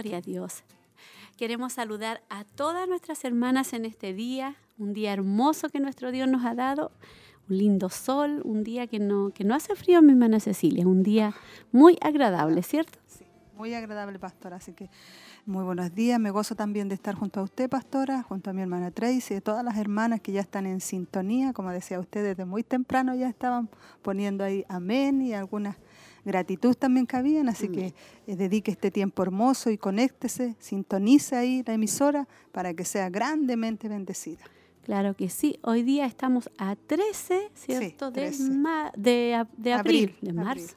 Gloria a Dios. Queremos saludar a todas nuestras hermanas en este día, un día hermoso que nuestro Dios nos ha dado, un lindo sol, un día que no, que no hace frío, mi hermana Cecilia, un día muy agradable, ¿cierto? Sí, muy agradable, pastora. Así que muy buenos días. Me gozo también de estar junto a usted, pastora, junto a mi hermana Tracy, de todas las hermanas que ya están en sintonía. Como decía usted, desde muy temprano ya estaban poniendo ahí amén y algunas gratitud también cabían, así que eh, dedique este tiempo hermoso y conéctese, sintonice ahí la emisora para que sea grandemente bendecida. Claro que sí. Hoy día estamos a 13, ¿cierto? De, de, abril, de marzo,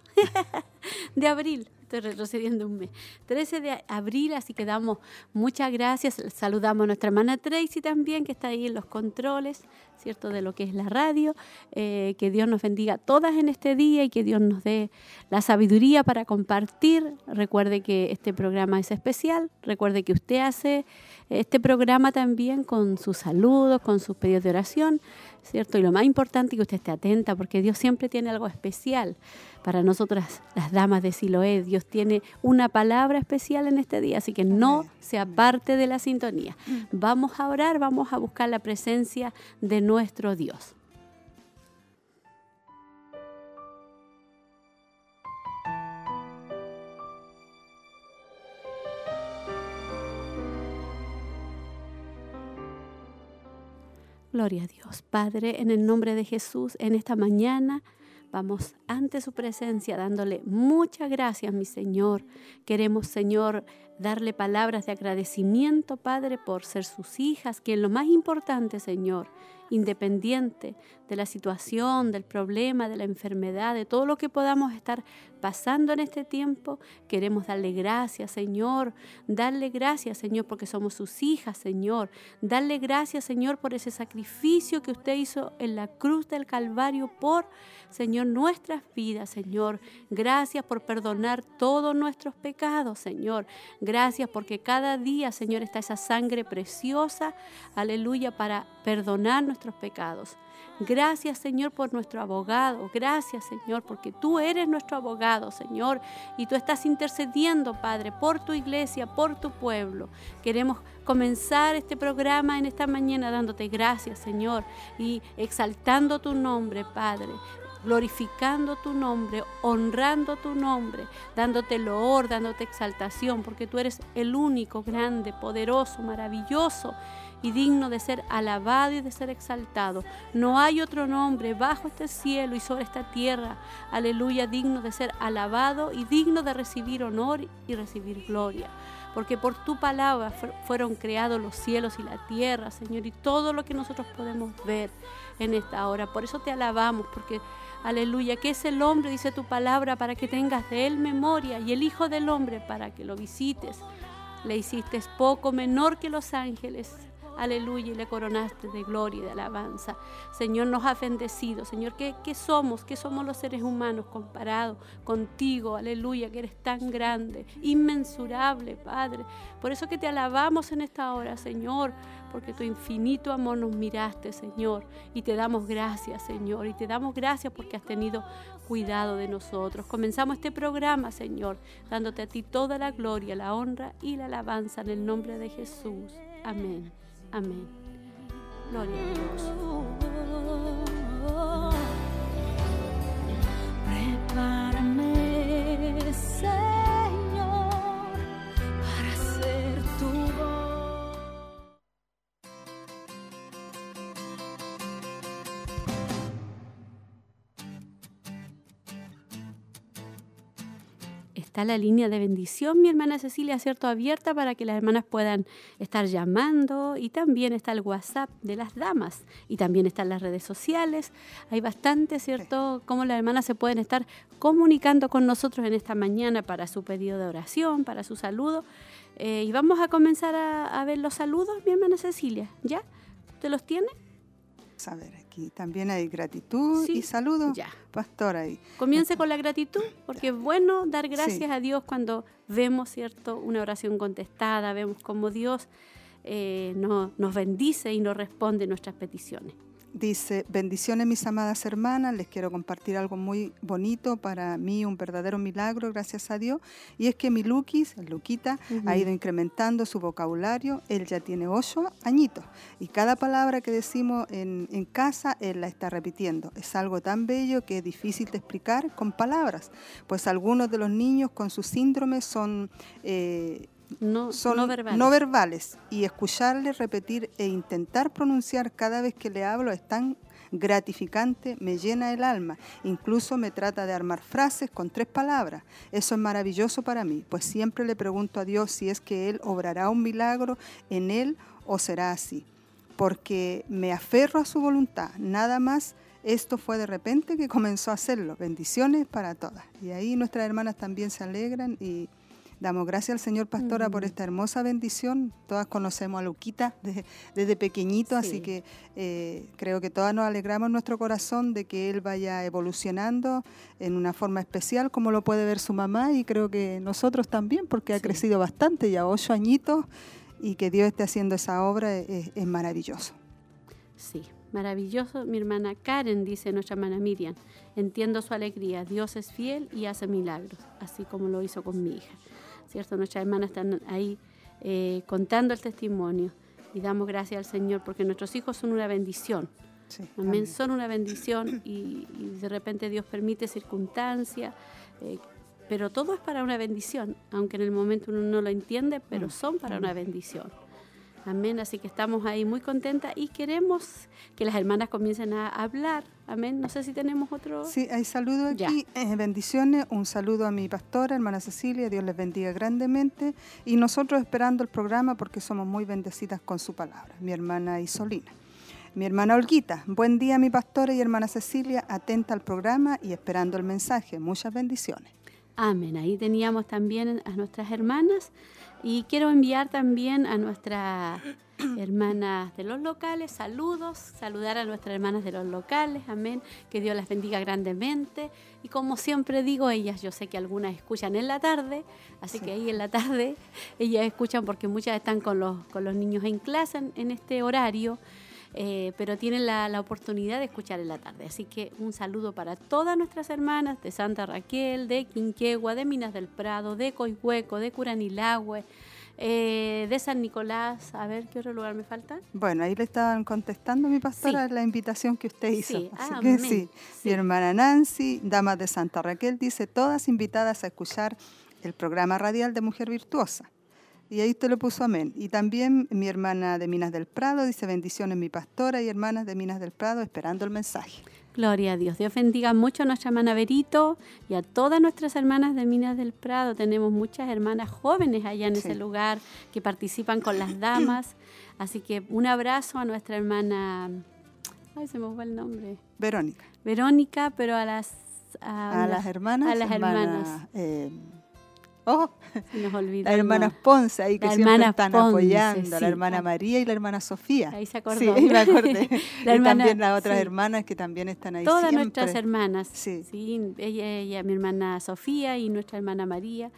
de abril estoy retrocediendo un mes. 13 de abril, así que damos muchas gracias. Saludamos a nuestra hermana Tracy también, que está ahí en los controles, ¿cierto? De lo que es la radio. Eh, que Dios nos bendiga todas en este día y que Dios nos dé la sabiduría para compartir. Recuerde que este programa es especial. Recuerde que usted hace este programa también con sus saludos, con sus pedidos de oración, ¿cierto? Y lo más importante es que usted esté atenta porque Dios siempre tiene algo especial para nosotras, las damas de Siloé. Dios tiene una palabra especial en este día, así que no se aparte de la sintonía. Vamos a orar, vamos a buscar la presencia de nuestro Dios. Gloria a Dios. Padre, en el nombre de Jesús, en esta mañana Vamos ante su presencia dándole muchas gracias, mi Señor. Queremos, Señor, darle palabras de agradecimiento, Padre, por ser sus hijas, que lo más importante, Señor, independiente de la situación, del problema, de la enfermedad, de todo lo que podamos estar pasando en este tiempo, queremos darle gracias, Señor. Darle gracias, Señor, porque somos sus hijas, Señor. Darle gracias, Señor, por ese sacrificio que usted hizo en la cruz del Calvario por, Señor, nuestras vidas, Señor. Gracias por perdonar todos nuestros pecados, Señor. Gracias porque cada día, Señor, está esa sangre preciosa, aleluya, para perdonar nuestros pecados. Gracias, Señor, por nuestro abogado. Gracias, Señor, porque tú eres nuestro abogado, Señor. Y tú estás intercediendo, Padre, por tu iglesia, por tu pueblo. Queremos comenzar este programa en esta mañana dándote gracias, Señor, y exaltando tu nombre, Padre glorificando tu nombre, honrando tu nombre, dándote loor, dándote exaltación, porque tú eres el único, grande, poderoso, maravilloso y digno de ser alabado y de ser exaltado. No hay otro nombre bajo este cielo y sobre esta tierra, aleluya, digno de ser alabado y digno de recibir honor y recibir gloria. Porque por tu palabra fueron creados los cielos y la tierra, Señor, y todo lo que nosotros podemos ver en esta hora. Por eso te alabamos, porque Aleluya, que es el hombre, dice tu palabra, para que tengas de él memoria, y el Hijo del Hombre para que lo visites. Le hiciste poco menor que los ángeles, aleluya, y le coronaste de gloria y de alabanza. Señor, nos ha bendecido. Señor, ¿qué, ¿qué, somos? ¿Qué somos los seres humanos comparados contigo? Aleluya, que eres tan grande, inmensurable, Padre. Por eso que te alabamos en esta hora, Señor, porque tu infinito amor nos miraste, Señor, y te damos gracias, Señor, y te damos gracias porque has tenido cuidado de nosotros. Comenzamos este programa, Señor, dándote a ti toda la gloria, la honra y la alabanza en el nombre de Jesús. Amén. Amén. Gloria a Dios. Prepárame, está la línea de bendición, mi hermana Cecilia, ¿cierto? Abierta para que las hermanas puedan estar llamando y también está el WhatsApp de las damas y también están las redes sociales. Hay bastante, ¿cierto? Cómo las hermanas se pueden estar comunicando con nosotros en esta mañana para su pedido de oración, para su saludo. Eh, y vamos a comenzar a, a ver los saludos, mi hermana Cecilia, ¿ya? ¿Usted los tiene? A ver, aquí también hay gratitud Sí, y saludos. ya. Pastor ahí. Comience con la gratitud, porque es bueno dar gracias a Dios cuando vemos, ¿cierto?, una oración contestada, vemos cómo Dios eh, no- nos bendice y nos responde nuestras peticiones. Dice, bendiciones mis amadas hermanas, les quiero compartir algo muy bonito, para mí un verdadero milagro, gracias a Dios, y es que mi Luquis, Luquita, ha ido incrementando su vocabulario, él ya tiene ocho añitos, y cada palabra que decimos en, en casa, él la está repitiendo. Es algo tan bello que es difícil de explicar con palabras, pues algunos de los niños con su síndrome son... eh, No, son no verbales. no verbales, y escucarle repetir e intentar pronunciar cada vez que le hablo es tan gratificante, me llena el alma, incluso me trata de armar frases con tres palabras. Eso es maravilloso para mí, pues siempre le pregunto a Dios si es que Él obrará un milagro en Él o será así, porque me aferro a su voluntad, nada más. Esto fue de repente que comenzó a hacerlo. Bendiciones para todas. Y ahí nuestras hermanas también se alegran y Damos gracias al Señor Pastora por esta hermosa bendición. Todas conocemos a Luquita desde, desde pequeñito, así Sí. que eh, creo que todas nos alegramos en nuestro corazón de que él vaya evolucionando en una forma especial, como lo puede ver su mamá, y creo que nosotros también, porque ha Sí. crecido bastante, ya ocho añitos, y que Dios esté haciendo esa obra es, es maravilloso. Sí, maravilloso. Mi hermana Karen, dice nuestra hermana Miriam, entiendo su alegría. Dios es fiel y hace milagros, así como lo hizo con mi hija. ¿Cierto? Nuestras hermanas están ahí eh, contando el testimonio y damos gracias al Señor porque nuestros hijos son una bendición. Sí, Amén. amén. Son una bendición y, y de repente Dios permite circunstancias, eh, pero todo es para una bendición, aunque en el momento uno no lo entiende, pero Mm, son para una bendición. Amén. Así que estamos ahí muy contentas y queremos que las hermanas comiencen a hablar. Amén. No sé si tenemos otro. Sí, hay saludos Ya. aquí, eh, bendiciones, un saludo a mi pastora, hermana Cecilia, Dios les bendiga grandemente y nosotros esperando el programa porque somos muy bendecidas con su palabra, mi hermana Isolina. Mi hermana Olguita, buen día mi pastora y hermana Cecilia, atenta al programa y esperando el mensaje, muchas bendiciones. Amén. Ahí teníamos también a nuestras hermanas y quiero enviar también a nuestras hermanas de los locales saludos, saludar a nuestras hermanas de los locales, amén, que Dios las bendiga grandemente y como siempre digo, ellas, yo sé que algunas escuchan en la tarde, así Sí. que ahí en la tarde ellas escuchan porque muchas están con los, con los niños en clase en, en este horario. Eh, pero tienen la, la oportunidad de escuchar en la tarde. Así que un saludo para todas nuestras hermanas de Santa Raquel, de Quinquegua, de Minas del Prado, de Coihueco, de Curanilagüe, eh, de San Nicolás. A ver, ¿qué otro lugar me falta? Bueno, ahí le estaban contestando mi pastora la invitación que usted hizo. Sí, Así amén. que sí, Sí. mi hermana Nancy, Damas de Santa Raquel, dice, todas invitadas a escuchar el programa radial de Mujer Virtuosa. Y ahí usted le puso amén. Y también mi hermana de Minas del Prado dice, bendiciones mi pastora y hermanas de Minas del Prado esperando el mensaje. Gloria a Dios. Dios bendiga mucho a nuestra hermana Berito y a todas nuestras hermanas de Minas del Prado. Tenemos muchas hermanas jóvenes allá en Sí. ese lugar que participan con las damas. Así que un abrazo a nuestra hermana. Ay, se me fue el nombre. Verónica. Verónica, pero a las. A, las hermanas. a las hermana, hermanas. eh, oh, nos hermanas nombre. Ponce ahí que Las siempre están Ponce, apoyando, sí. la hermana Ah. María y la hermana Sofía. Ahí se acordó. Sí, ahí me acordé. La y hermana- también las otras sí. hermanas que también están ahí Todas siempre. nuestras hermanas. Sí. ella, ella, mi hermana Sofía y nuestra hermana María.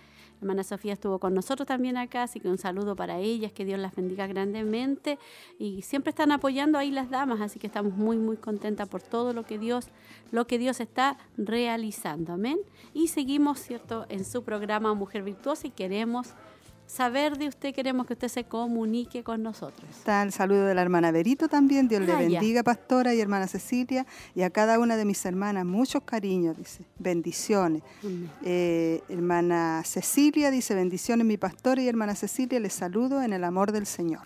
Hermana Sofía estuvo con nosotros también acá, así que un saludo para ellas, que Dios las bendiga grandemente. Y siempre están apoyando ahí las damas, así que estamos muy, muy contentas por todo lo que Dios, lo que Dios está realizando. Amén. Y seguimos, ¿cierto?, en su programa Mujer Virtuosa y queremos saber de usted, queremos que usted se comunique con nosotros. Está el saludo de la hermana Berito también. Dios le Ah, ya. bendiga, pastora y hermana Cecilia. Y a cada una de mis hermanas, muchos cariños, dice. Bendiciones. Eh, hermana Cecilia dice, bendiciones mi pastora y hermana Cecilia, les saludo en el amor del Señor.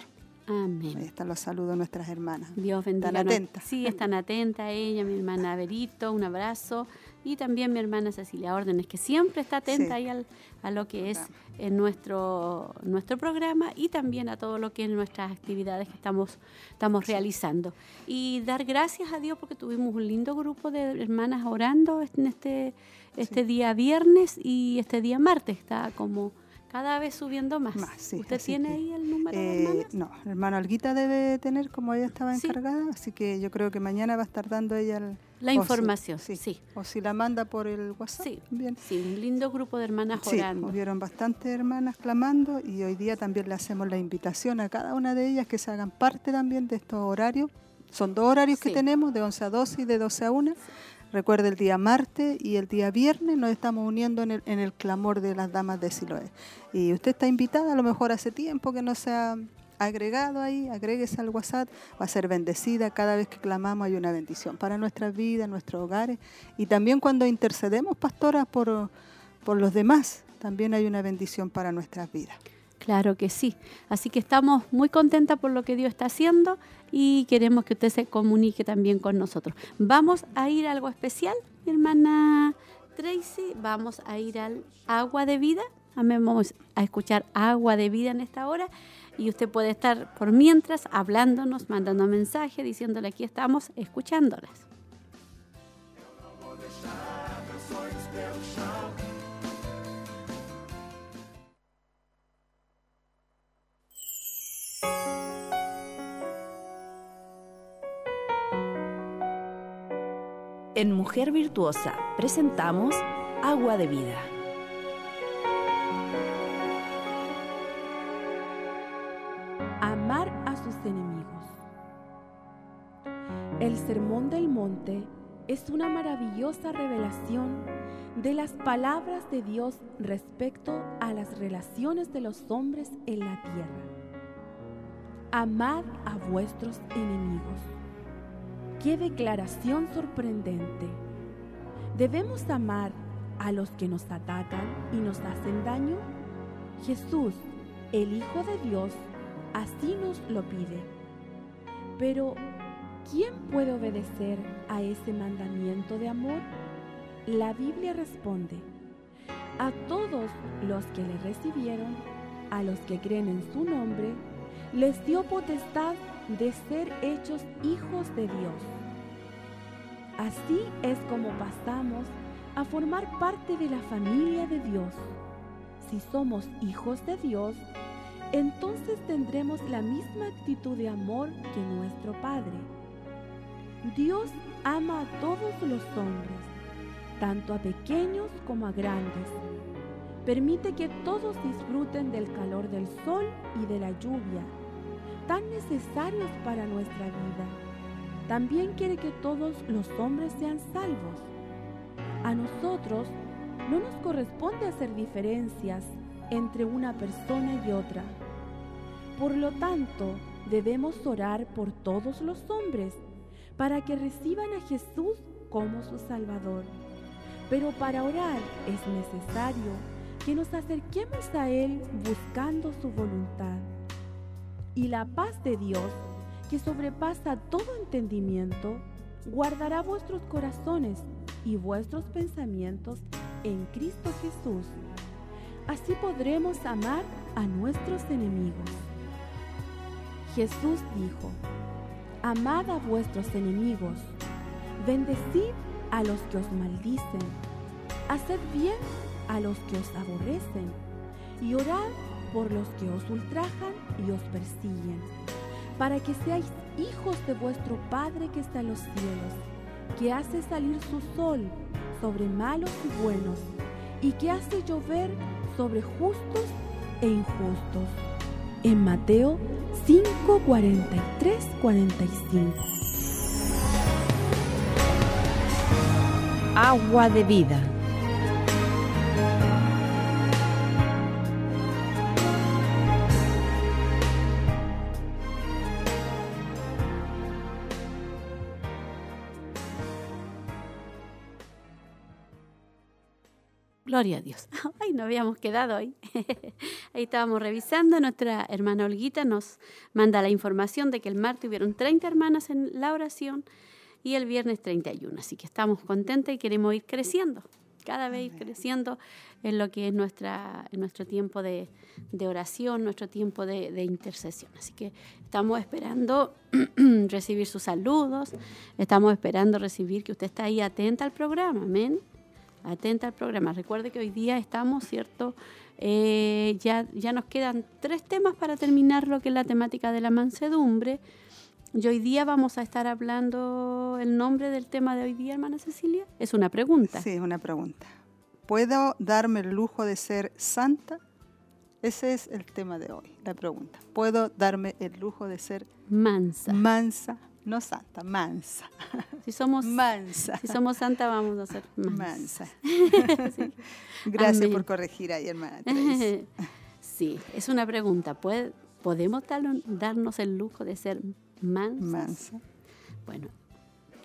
Ahí Amén. están los saludos de nuestras hermanas. Dios bendiga. Están atentas. Sí, están atentas ella, mi hermana Berito, un abrazo. Y también mi hermana Cecilia Órdenes, que siempre está atenta Sí. ahí al- a lo que es en nuestro, nuestro programa y también a todo lo que es nuestras actividades que estamos, estamos realizando. Y dar gracias a Dios porque tuvimos un lindo grupo de hermanas orando en este, este día viernes y este día martes. Está como cada vez subiendo más. Más, sí, ¿Usted tiene que, ahí el número de Eh, hermanas? no, el hermano Alguita debe tener como ella estaba Sí. encargada, así que yo creo que mañana va a estar dando ella el- La o si- información, sí. O si la manda por el WhatsApp, Sí. bien. Sí, un lindo grupo de hermanas Sí, orando. hubieron bastantes hermanas clamando y hoy día también le hacemos la invitación a cada una de ellas que se hagan parte también de estos horarios. Son dos horarios que Sí. tenemos, de 11 a 12 y de 12 a 1. Recuerde el día martes y el día viernes nos estamos uniendo en el, en el clamor de las damas de Siloé. Y usted está invitada, a lo mejor hace tiempo que no se ha agregado ahí, agréguese al WhatsApp, va a ser bendecida. Cada vez que clamamos hay una bendición para nuestras vidas, nuestros hogares. Y también cuando intercedemos, pastoras, por, por los demás, también hay una bendición para nuestras vidas. Claro que sí. Así que estamos muy contentas por lo que Dios está haciendo y queremos que usted se comunique también con nosotros. Vamos a ir a algo especial, mi hermana Tracy. Vamos a ir al agua de vida. Vamos a escuchar agua de vida en esta hora. Y usted puede estar por mientras hablándonos, mandando mensaje, diciéndole aquí estamos, escuchándolas. En Mujer Virtuosa presentamos Agua de Vida. Enemigos. El Sermón del Monte es una maravillosa revelación de las palabras de Dios respecto a las relaciones de los hombres en la tierra. Amad a vuestros enemigos. ¡Qué declaración sorprendente! ¿Debemos amar a los que nos atacan y nos hacen daño? Jesús, el Hijo de Dios, así nos lo pide. Pero, ¿quién puede obedecer a ese mandamiento de amor? La Biblia responde, a todos los que le recibieron, a los que creen en su nombre, les dio potestad de ser hechos hijos de Dios. Así es como pasamos a formar parte de la familia de Dios. Si somos hijos de Dios, entonces tendremos la misma actitud de amor que nuestro Padre. Dios ama a todos los hombres, tanto a pequeños como a grandes. Permite que todos disfruten del calor del sol y de la lluvia, tan necesarios para nuestra vida. También quiere que todos los hombres sean salvos. A nosotros no nos corresponde hacer diferencias entre una persona y otra. Por lo tanto, debemos orar por todos los hombres para que reciban a Jesús como su Salvador. Pero para orar es necesario que nos acerquemos a Él buscando su voluntad. Y la paz de Dios, que sobrepasa todo entendimiento, guardará vuestros corazones y vuestros pensamientos en Cristo Jesús. Así podremos amar a nuestros enemigos. Jesús dijo, Amad a vuestros enemigos, bendecid a los que os maldicen, haced bien a los que os aborrecen, y orad por los que os ultrajan y os persiguen, para que seáis hijos de vuestro Padre que está en los cielos, que hace salir su sol sobre malos y buenos, y que hace llover sobre justos e injustos. En Mateo 5, 43, 45. Agua de Vida. Gloria a Dios. Ay, no habíamos quedado ahí. ahí estábamos revisando. Nuestra hermana Olguita nos manda la información de que el martes hubieron 30 hermanas en la oración y el viernes 31. Así que estamos contentas y queremos ir creciendo, cada vez ir creciendo en lo que es nuestra, nuestro tiempo de, oración, nuestro tiempo de intercesión. Así que estamos esperando recibir sus saludos, estamos esperando recibir que usted está ahí atenta al programa, amén. Atenta al programa. Recuerde que hoy día estamos, ¿cierto? Eh, ya, ya nos quedan tres temas para terminar lo que es la temática de la mansedumbre. Y hoy día vamos a estar hablando el nombre del tema de hoy día, hermana Cecilia. Es una pregunta. Sí, una pregunta. ¿Puedo darme el lujo de ser santa? Ese es el tema de hoy, la pregunta. ¿Puedo darme el lujo de ser Mansa. mansa? No santa, mansa. Si somos, Mansa. si somos santa, vamos a ser mansa. Mansa. Gracias Amén. por corregir ahí, hermana. Sí, es una pregunta. ¿Puede- ¿Podemos darnos el lujo de ser mansas? Mansa. Bueno,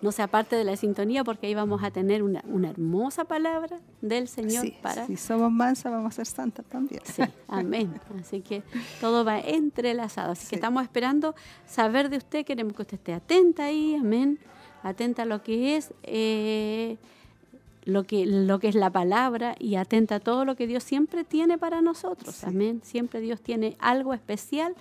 no se aparte de la sintonía porque ahí vamos a tener una, una hermosa palabra del Señor Sí, para... Si somos mansas, vamos a ser santas también. Sí, amén. Así que todo va entrelazado. Así Sí. que estamos esperando saber de usted. Queremos que usted esté atenta ahí, amén. Atenta a lo que es eh, lo que lo que es la palabra y atenta a todo lo que Dios siempre tiene para nosotros. Sí. Amén. Siempre Dios tiene algo especial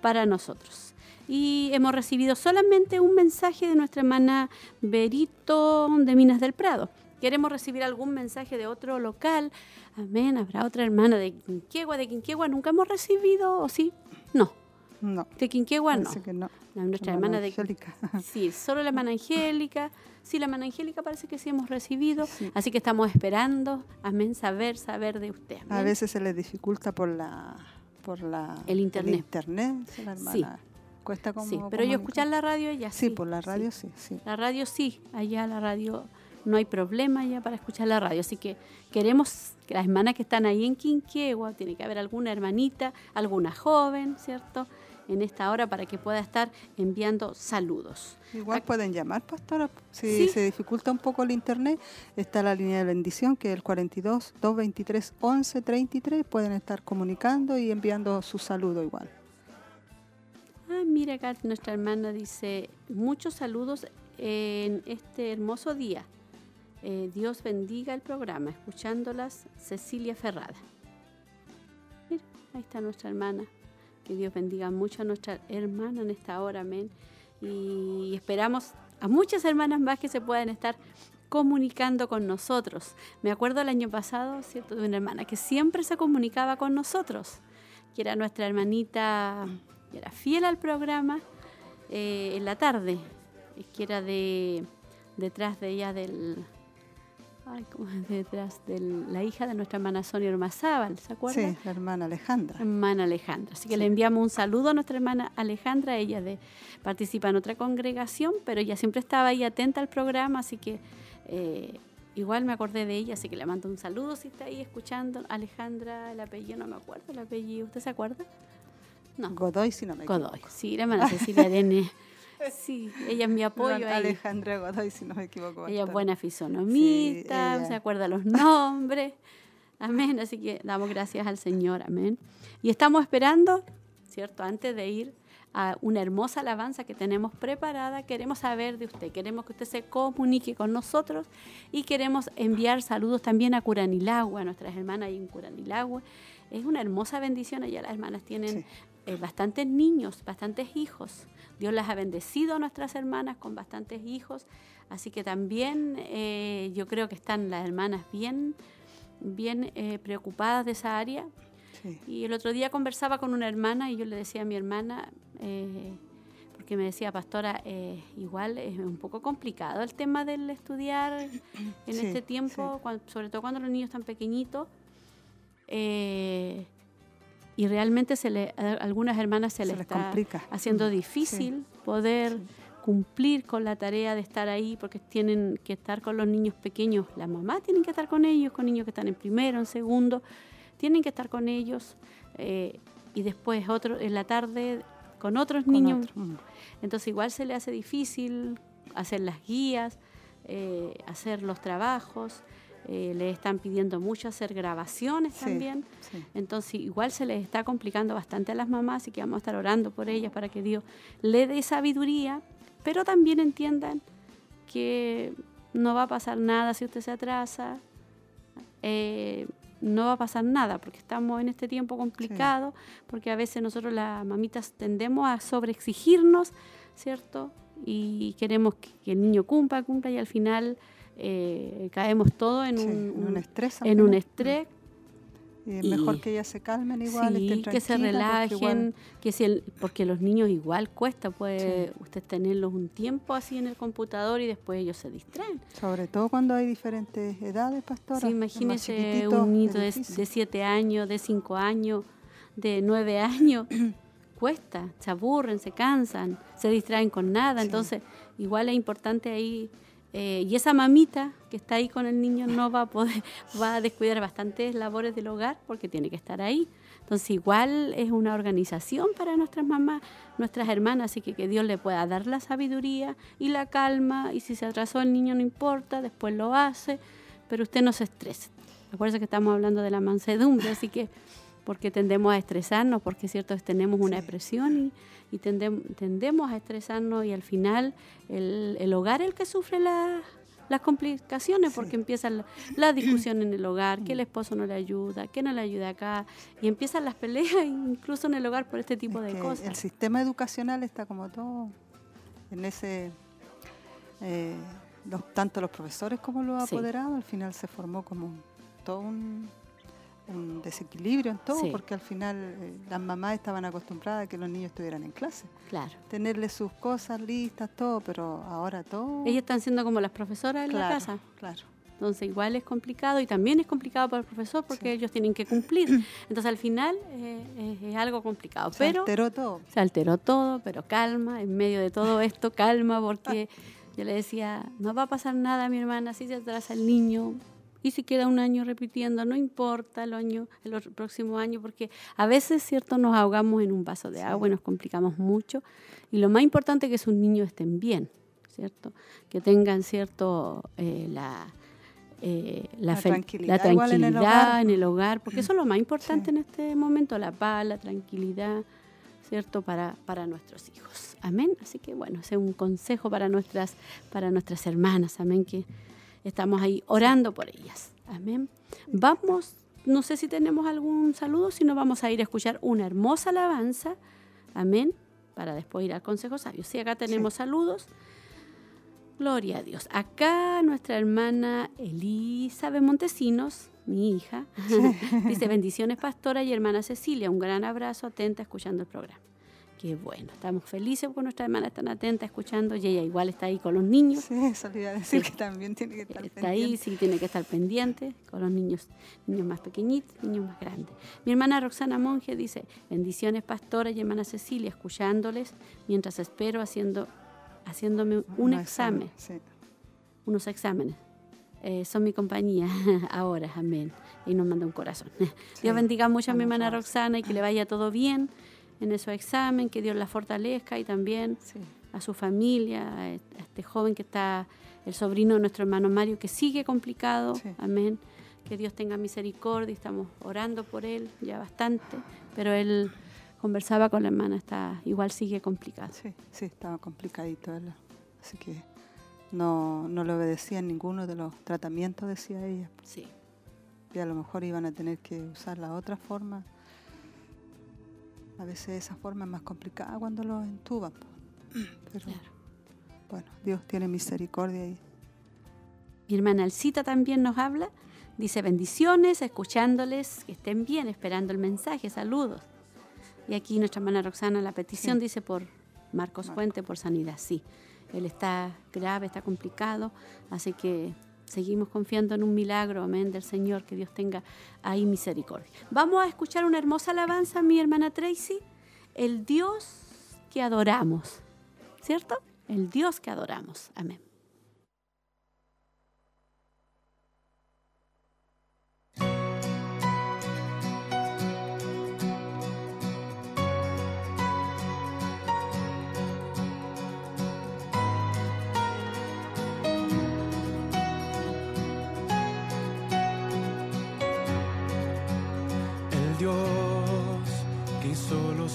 para nosotros. Y hemos recibido solamente un mensaje de nuestra hermana Berito de Minas del Prado. Queremos recibir algún mensaje de otro local. Amén. Habrá otra hermana de Quinquegua. De Quinquegua nunca hemos recibido, ¿o sí? No. No. De Quinquegua no. que no. No, Nuestra Hermana hermana de Angélica. Sí, solo la hermana Angélica. Sí, la hermana Angélica parece que sí hemos recibido. Sí. Así que estamos esperando, amén, saber, saber de usted. A veces se les dificulta por la por la El internet. internet, sí, la Sí. Cuesta como Sí, pero yo escuchar la radio ya sí. Sí, por la radio sí, sí. La radio sí, allá la radio no hay problema ya para escuchar la radio. Así que queremos que las hermanas que están ahí en Quinquegua, tiene que haber alguna hermanita, alguna joven, ¿cierto? En esta hora para que pueda estar enviando saludos. Igual Ac- pueden llamar, pastora. Si Sí. se dificulta un poco el internet, está la línea de bendición, que es el 42 223 11 33. Pueden estar comunicando y enviando su saludo igual. Ah, mira acá nuestra hermana dice, muchos saludos en este hermoso día. Eh, Dios bendiga el programa, escuchándolas Cecilia Ferrada. Mira, ahí está nuestra hermana. Que Dios bendiga mucho a nuestra hermana en esta hora, amén. Y esperamos a muchas hermanas más que se puedan estar comunicando con nosotros. Me acuerdo el año pasado, ¿cierto? De una hermana que siempre se comunicaba con nosotros, que era nuestra hermanita, era fiel al programa eh, en la tarde, eh, que era de detrás de ella del... Ay, ¿cómo es? Detrás de la hija de nuestra hermana Sonia Ormazábal, ¿se acuerdan? Sí, la hermana Alejandra. Hermana Alejandra. Así que Sí. le enviamos un saludo a nuestra hermana Alejandra. Ella de, participa en otra congregación, pero ella siempre estaba ahí atenta al programa, así que eh, igual me acordé de ella, así que le mando un saludo si está ahí escuchando. Alejandra, el apellido, no me acuerdo el apellido. ¿Usted se acuerda? No. Godoy, si no me Godoy. equivoco. Sí, la hermana Cecilia Arene. Sí, ella es mi apoyo ahí. Alejandra Godoy, si no me equivoco. Ella es buena fisonomista, Sí, ella- se acuerda los nombres. Amén. Así que damos gracias al Señor. Amén. Y estamos esperando, ¿cierto? Antes de ir a una hermosa alabanza que tenemos preparada, queremos saber de usted. Queremos que usted se comunique con nosotros y queremos enviar saludos también a Curanilagua, a nuestras hermanas ahí en Curanilagua. Es una hermosa bendición. Allá las hermanas tienen Sí. Eh, bastantes niños, bastantes hijos. Dios las ha bendecido a nuestras hermanas con bastantes hijos. Así que también eh, yo creo que están las hermanas bien, bien eh, preocupadas de esa área. Sí. Y el otro día conversaba con una hermana y yo le decía a mi hermana, eh, porque me decía, pastora, eh, igual es un poco complicado el tema del estudiar en Sí, este tiempo, cuan- sobre todo cuando los niños están pequeñitos. Eh, y realmente se le, a algunas hermanas se, Se les les está complica. haciendo difícil poder Sí. cumplir con la tarea de estar ahí porque tienen que estar con los niños pequeños. La mamá tienen que estar con ellos, con niños que están en primero, en segundo, tienen que estar con ellos eh, y después otro en la tarde con otros Con niños. otro. Entonces igual se le hace difícil hacer las guías, eh, hacer los trabajos. Eh, le están pidiendo mucho hacer grabaciones Sí, también. sí. Entonces igual se les está complicando bastante a las mamás, así que vamos a estar orando por ellas para que Dios le dé sabiduría, pero también entiendan que no va a pasar nada si usted se atrasa, eh, no va a pasar nada, porque estamos en este tiempo complicado, porque a veces nosotros las mamitas tendemos a sobreexigirnos, ¿cierto? Y queremos que, que el niño cumpla, cumpla, y al final eh, caemos todos en, Sí, un, en un estrés. en un estrés Y mejor y- que ellas se calmen igual, sí, estén que se igual- relajen, que si el- porque los niños igual cuesta, puede Sí. usted tenerlos un tiempo así en el computador y después ellos se distraen. Sobre todo cuando hay diferentes edades, pastora. Sí, imagínese un niño de, de siete años, de cinco años, de nueve años, cuesta, se aburren, se cansan, se distraen con nada, entonces igual es importante ahí, eh, y esa mamita que está ahí con el niño no va a poder, va a descuidar bastantes labores del hogar porque tiene que estar ahí. Entonces igual es una organización para nuestras mamás, nuestras hermanas, así que que Dios le pueda dar la sabiduría y la calma, y si se atrasó el niño no importa, después lo hace, pero usted no se estrese. Acuérdese que estamos hablando de la mansedumbre, así que porque tendemos a estresarnos, porque cierto, tenemos una depresión y, y tendem- tendemos a estresarnos y al final el, el hogar es el que sufre la- las complicaciones porque empiezan la- las discusiones en el hogar, que el esposo no le ayuda, que no le ayuda acá y empiezan las peleas incluso en el hogar por este tipo Es de cosas. El sistema educacional está como todo en ese. eh, los- tanto los profesores como los Sí. apoderados, al final se formó como todo un, un desequilibrio en todo, Sí. porque al final eh, las mamás estaban acostumbradas a que los niños estuvieran en clase, Claro. tenerle sus cosas listas, todo, pero ahora todo. Ellas están siendo como las profesoras en la claro, casa. Claro. Entonces igual es complicado y también es complicado para el profesor porque Sí. ellos tienen que cumplir. Entonces al final eh, es, es algo complicado. Se pero alteró todo. se alteró todo, pero calma, en medio de todo esto, calma, porque yo le decía, no va a pasar nada, mi hermana, si se atrasa el niño. Y si queda un año repitiendo, no importa el año, el otro- próximo año, porque a veces, cierto, nos ahogamos en un vaso de agua y nos complicamos mucho. Y lo más importante es que sus niños estén bien, ¿cierto? Que tengan, cierto, eh, la, eh, la, La tranquilidad la igual en el tranquilidad hogar. en el hogar, porque eso es lo más importante Sí. en este momento, la paz, la tranquilidad, ¿cierto? Para, para nuestros hijos. Amén. Así que bueno, ese es un consejo para nuestras, para nuestras hermanas. Amén. Que estamos ahí orando por ellas. Amén. Vamos, no sé si tenemos algún saludo, si no vamos a ir a escuchar una hermosa alabanza. Amén. Para después ir al consejo sabio. Sí, acá tenemos saludos. Gloria a Dios. Acá nuestra hermana Elizabeth Montesinos, mi hija, dice bendiciones pastora y hermana Cecilia. Un gran abrazo, atenta, escuchando el programa. Qué bueno, estamos felices porque nuestra hermana está atenta, escuchando y ella igual está ahí con los niños. Sí, eso le iba a decir Sí. que también tiene que estar Está ahí, pendiente. sí, tiene que estar pendiente con los niños, niños más pequeñitos, niños más grandes. Mi hermana Roxana Monge dice, bendiciones pastora y hermana Cecilia, escuchándoles mientras espero haciendo, haciéndome un No, examen, Sí. unos exámenes. Eh, son mi compañía ahora, amén. Y nos manda un corazón. Dios bendiga mucho a mi hermana Roxana y que le vaya todo bien en esos exámenes, que Dios la fortalezca y también Sí. a su familia, a este a este joven que está, el sobrino de nuestro hermano Mario, que sigue complicado. Sí. Amén. Que Dios tenga misericordia, estamos orando por él ya bastante, pero él conversaba con la hermana, está igual sigue complicado. Sí, sí, estaba complicadito. él. Así que no, no le obedecía en ninguno de los tratamientos, decía ella. Sí. Y a lo mejor iban a tener que usar la otra forma. A veces esa forma es más complicada cuando lo entuban. Pero Claro. bueno, Dios tiene misericordia y Mi hermana Alcita también nos habla. Dice bendiciones, escuchándoles, que estén bien, esperando el mensaje, saludos. Y aquí nuestra hermana Roxana, la petición Sí. dice por Marcos Marco. Fuente, por sanidad. Sí, él está grave, está complicado, así que seguimos confiando en un milagro, amén, del Señor, que Dios tenga ahí misericordia. Vamos a escuchar una hermosa alabanza, mi hermana Tracy, el Dios que adoramos, ¿cierto? El Dios que adoramos, amén.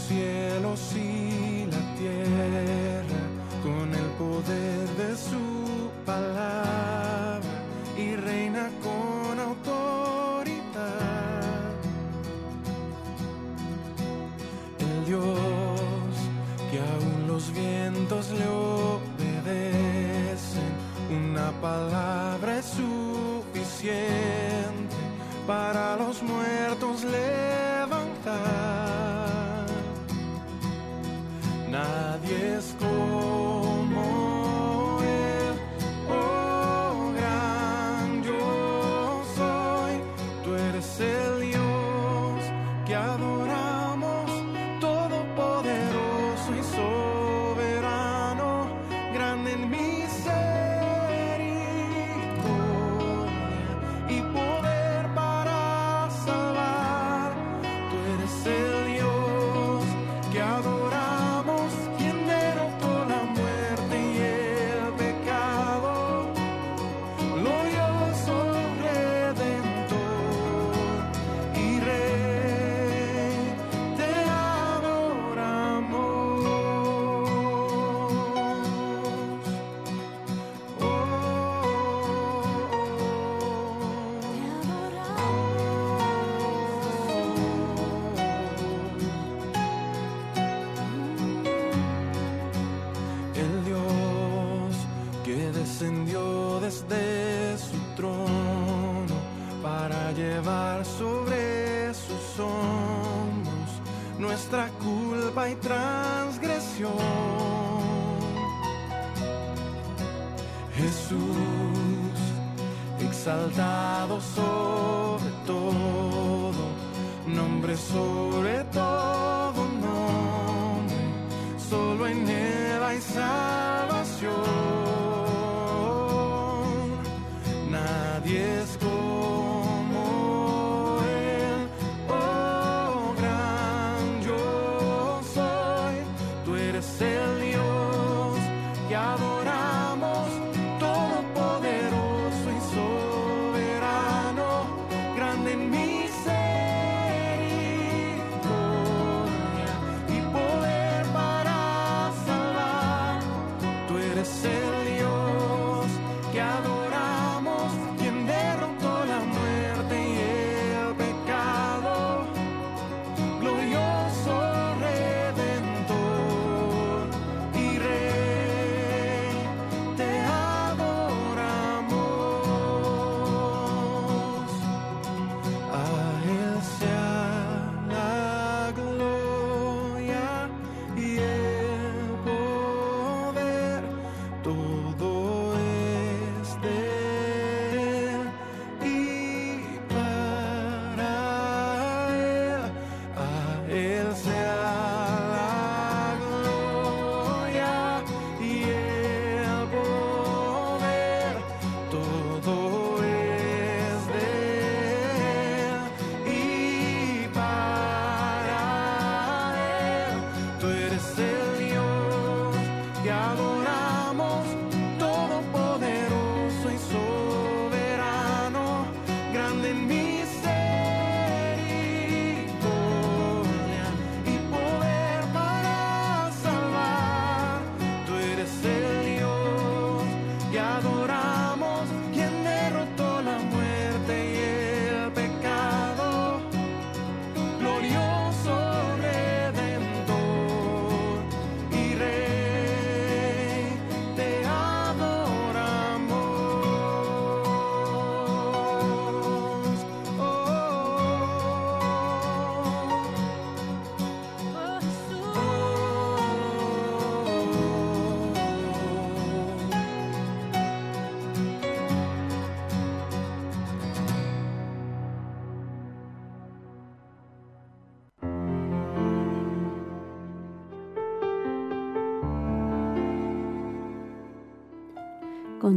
cielos y la tierra con el poder de su palabra y reina con autoridad. El Dios que aún los vientos le obedecen, una palabra es suficiente para los muertos levantar. esconder.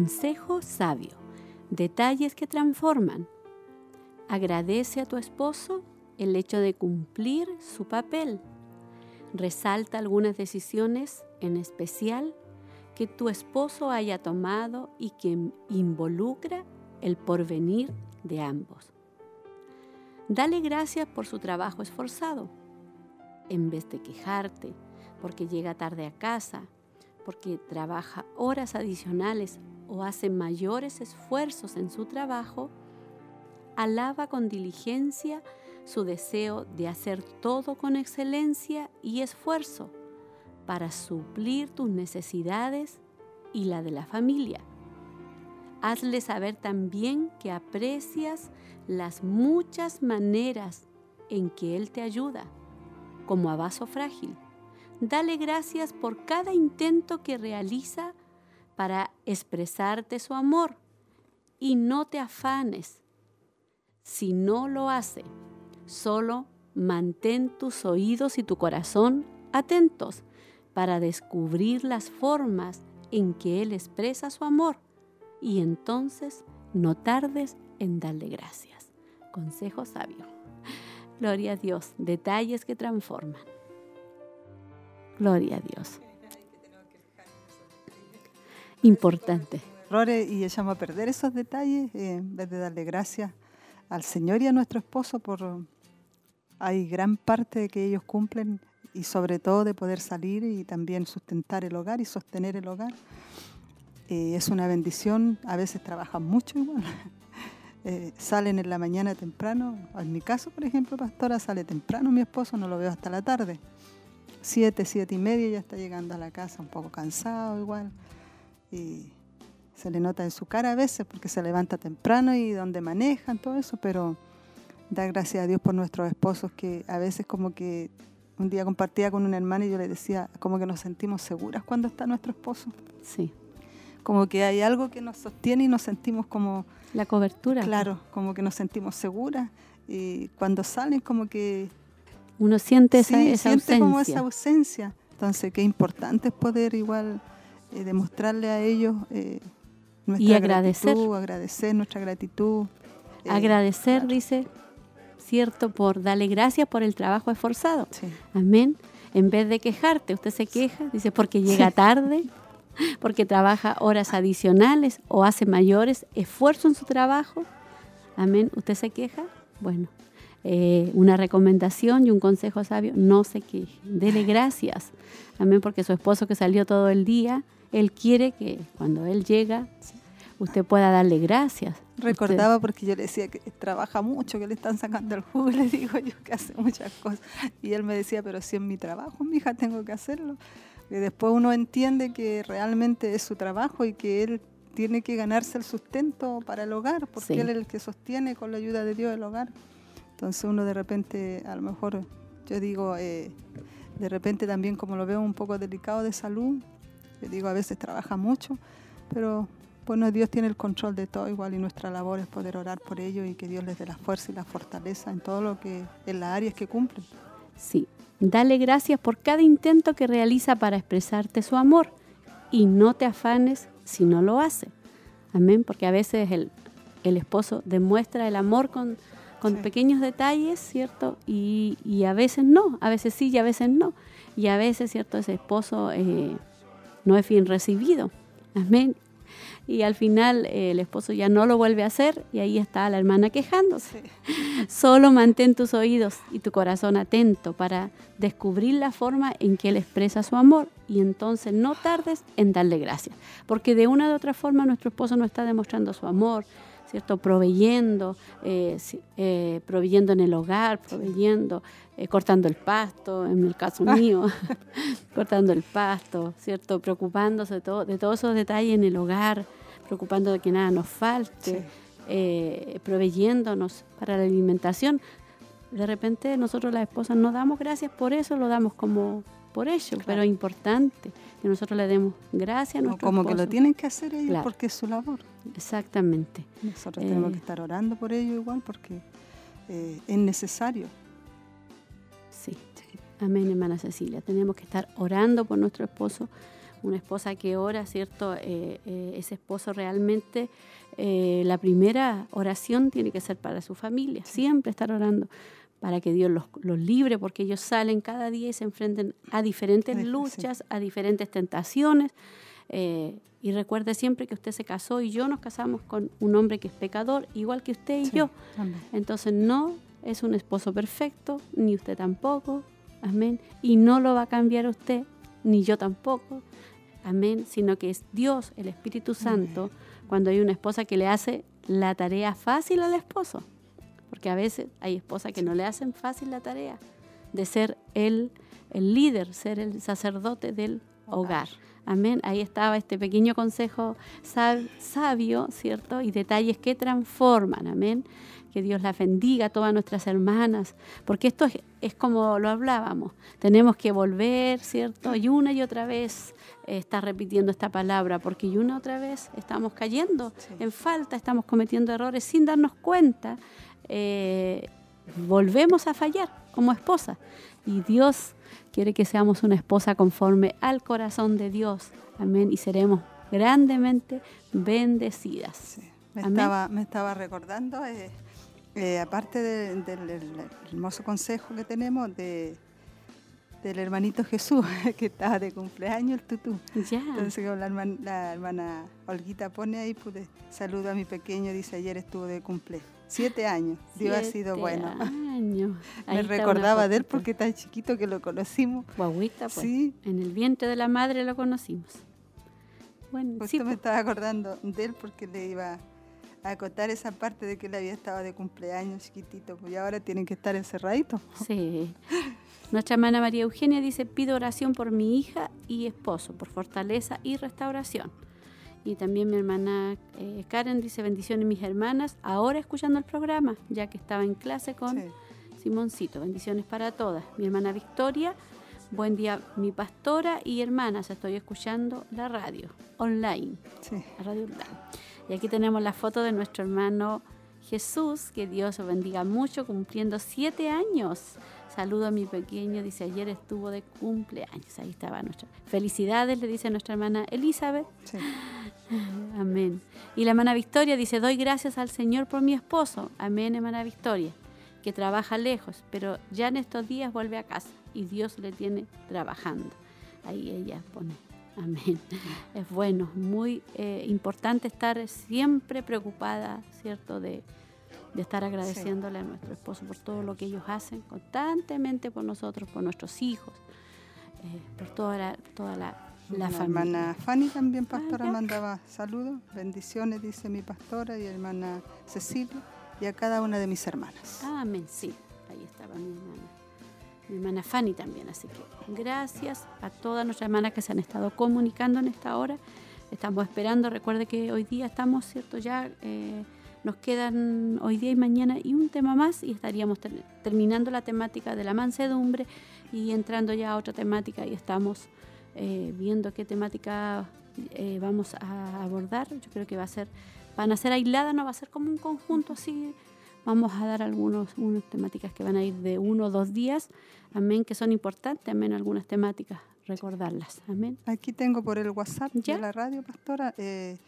Consejo sabio. Detalles que transforman. Agradece a tu esposo el hecho de cumplir su papel. Resalta algunas decisiones, en especial, que tu esposo haya tomado y que involucra el porvenir de ambos. Dale gracias por su trabajo esforzado, en vez de quejarte porque llega tarde a casa, porque trabaja horas adicionales o hace mayores esfuerzos en su trabajo, alaba con diligencia su deseo de hacer todo con excelencia y esfuerzo para suplir tus necesidades y la de la familia. Hazle saber también que aprecias las muchas maneras en que Él te ayuda, como a vaso frágil. Dale gracias por cada intento que realiza para expresarte su amor y no te afanes si no lo hace. Solo mantén tus oídos y tu corazón atentos para descubrir las formas en que Él expresa su amor y entonces no tardes en darle gracias. Consejo sabio. Gloria a Dios, detalles que transforman. Gloria a Dios. Importante. Errores y echamos a perder esos detalles eh, en vez de darle gracias al Señor y a nuestro esposo por hay gran parte de que ellos cumplen y sobre todo de poder salir y también sustentar el hogar y sostener el hogar. Eh, es una bendición, a veces trabajan mucho igual. Eh, salen en la mañana temprano, en mi caso, por ejemplo, pastora, sale temprano mi esposo, no lo veo hasta la tarde. Siete, siete y media ya está llegando a la casa, un poco cansado igual. Y se le nota en su cara a veces porque se levanta temprano y donde manejan, todo eso, pero da gracias a Dios por nuestros esposos que a veces como que un día compartía con un hermano y yo le decía como que nos sentimos seguras cuando está nuestro esposo. Sí. Como que hay algo que nos sostiene y nos sentimos como... La cobertura. Claro, como que nos sentimos seguras. Y cuando salen como que... Uno siente esa, sí, esa siente ausencia. como esa ausencia. Entonces, qué importante es poder igual eh, demostrarle a ellos eh, nuestra Y agradecer. gratitud, agradecer nuestra gratitud. eh, Agradecer, claro. dice, cierto, por darle gracias por el trabajo esforzado. Sí. Amén. En vez de quejarte, usted se queja, dice, porque llega tarde, porque trabaja horas adicionales o hace mayores esfuerzos en su trabajo. Amén. ¿Usted se queja? Bueno, eh, una recomendación y un consejo sabio, no se queje, dele gracias. Amén, porque su esposo que salió todo el día, él quiere que cuando él llega, usted pueda darle gracias. Recordaba porque yo le decía que trabaja mucho, que le están sacando el jugo, le digo yo que hace muchas cosas. Y él me decía, pero si es mi trabajo, mi hija, tengo que hacerlo. Y después uno entiende que realmente es su trabajo y que él tiene que ganarse el sustento para el hogar, porque Sí. él es el que sostiene con la ayuda de Dios el hogar. Entonces uno de repente, a lo mejor, yo digo, eh, de repente también como lo veo un poco delicado de salud, yo digo, a veces trabaja mucho, pero bueno, Dios tiene el control de todo igual y nuestra labor es poder orar por ellos y que Dios les dé la fuerza y la fortaleza en todo lo que, en las áreas que cumplen. Sí, dale gracias por cada intento que realiza para expresarte su amor y no te afanes si no lo hace. Amén, porque a veces el, el esposo demuestra el amor con, con Sí. pequeños detalles, ¿cierto? Y, y a veces no, a veces sí y a veces no. Y a veces, ¿cierto? Ese esposo eh, no es bien recibido. Amén. Y al final eh, el esposo ya no lo vuelve a hacer y ahí está la hermana quejándose. Solo mantén tus oídos y tu corazón atento para descubrir la forma en que Él expresa su amor y entonces no tardes en darle gracias. Porque de una u otra forma nuestro esposo nos está demostrando su amor, ¿cierto? Proveyendo, eh, eh, proveyendo en el hogar, proveyendo, eh, cortando el pasto, en el caso mío, cortando el pasto, ¿cierto? Preocupándose de, todo, de todos esos detalles en el hogar, preocupando de que nada nos falte Sí. proveyéndonos para la alimentación. De repente nosotros las esposas no damos gracias por eso, lo damos como por ello, pero es importante que nosotros le demos gracias a nuestro como que lo tienen que hacer ellos Claro. porque es su labor. Exactamente, Nosotros Eh. tenemos que estar orando por ellos igual porque eh, es necesario. sí. Amén, hermana Cecilia. Tenemos que estar orando por nuestro esposo. Una esposa que ora, ¿cierto? Eh, eh, ese esposo realmente, eh, la primera oración tiene que ser para su familia. Siempre estar orando para que Dios los, los libre, porque ellos salen cada día y se enfrentan a diferentes luchas, a diferentes tentaciones. Eh, y recuerde siempre que usted se casó y yo nos casamos con un hombre que es pecador, igual que usted y Sí. yo. Entonces no es un esposo perfecto, ni usted tampoco. Amén. Y no lo va a cambiar usted ni yo tampoco. Amén, sino que es Dios, el Espíritu Santo, cuando hay una esposa que le hace la tarea fácil al esposo. Porque a veces hay esposas que no le hacen fácil la tarea de ser el, el líder, ser el sacerdote del hogar. Amén. Ahí estaba este pequeño consejo sab- sabio, ¿cierto? Y detalles que transforman. Amén. Que Dios las bendiga a todas nuestras hermanas. Porque esto es, es como lo hablábamos. Tenemos que volver, ¿cierto? Y una y otra vez eh, está repitiendo esta palabra. Porque y una y otra vez estamos cayendo Sí. en falta, estamos cometiendo errores sin darnos cuenta. Eh, volvemos a fallar como esposa. Y Dios quiere que seamos una esposa conforme al corazón de Dios. Amén. Y seremos grandemente bendecidas. Sí. Me, Amén. estaba, me estaba recordando, eh, eh, aparte de- del hermoso consejo que tenemos de, del hermanito Jesús, que estaba de cumpleaños, el tutú. Entonces, la, herman- la hermana Olguita pone ahí, pude saludo a mi pequeño, dice ayer estuvo de cumple. Siete años, Dios ha sido Siete bueno. años. Me recordaba de él porque tan chiquito que lo conocimos. Guagüita, pues. Sí, En el vientre de la madre lo conocimos. Bueno, justo sí, me pues, estaba acordando de él porque le iba a acotar esa parte de que él había estado de cumpleaños chiquitito, pues y ahora tienen que estar encerraditos. Sí. Nuestra hermana María Eugenia dice, pido oración por mi hija y esposo, por fortaleza y restauración. Y también mi hermana eh, Karen dice, bendiciones mis hermanas, ahora escuchando el programa, ya que estaba en clase con Sí. Simoncito. Bendiciones para todas. Mi hermana Victoria, buen día mi pastora y hermanas, estoy escuchando la radio online. Sí. la radio online. Y aquí tenemos la foto de nuestro hermano Jesús, que Dios lo bendiga mucho, cumpliendo siete años. Saludo a mi pequeño, dice ayer estuvo de cumpleaños. Ahí estaba nuestra. Felicidades, le dice nuestra hermana Elizabeth. Sí. Amén. Y la hermana Victoria dice, doy gracias al Señor por mi esposo. Amén, hermana Victoria, que trabaja lejos, pero ya en estos días vuelve a casa y Dios le tiene trabajando. Ahí ella pone, amén. Es bueno, muy eh, importante estar siempre preocupada, ¿cierto? De, de estar agradeciéndole a nuestro esposo por todo lo que ellos hacen constantemente por nosotros, por nuestros hijos, eh, por toda la, toda la, la familia. hermana Fanny también, pastora, Ah, ya. mandaba saludos, bendiciones, dice mi pastora, y hermana Cecilia, y a cada una de mis hermanas. Amén, sí. Ahí estaba mi hermana. Mi hermana Fanny también. Así que gracias a todas nuestras hermanas que se han estado comunicando en esta hora. Estamos esperando. Recuerde que hoy día estamos, ¿cierto? Ya eh, nos quedan hoy día y mañana y un tema más y estaríamos ter- terminando la temática de la mansedumbre y entrando ya a otra temática y estamos eh, viendo qué temática eh, vamos a abordar. Yo creo que va a ser, van a ser aisladas, no va a ser como un conjunto así Vamos a dar algunos, unas temáticas que van a ir de uno o dos días, amén, que son importantes, amén, algunas temáticas, recordarlas, amén. Aquí tengo por el WhatsApp ¿Ya? de la radio, pastora, eh,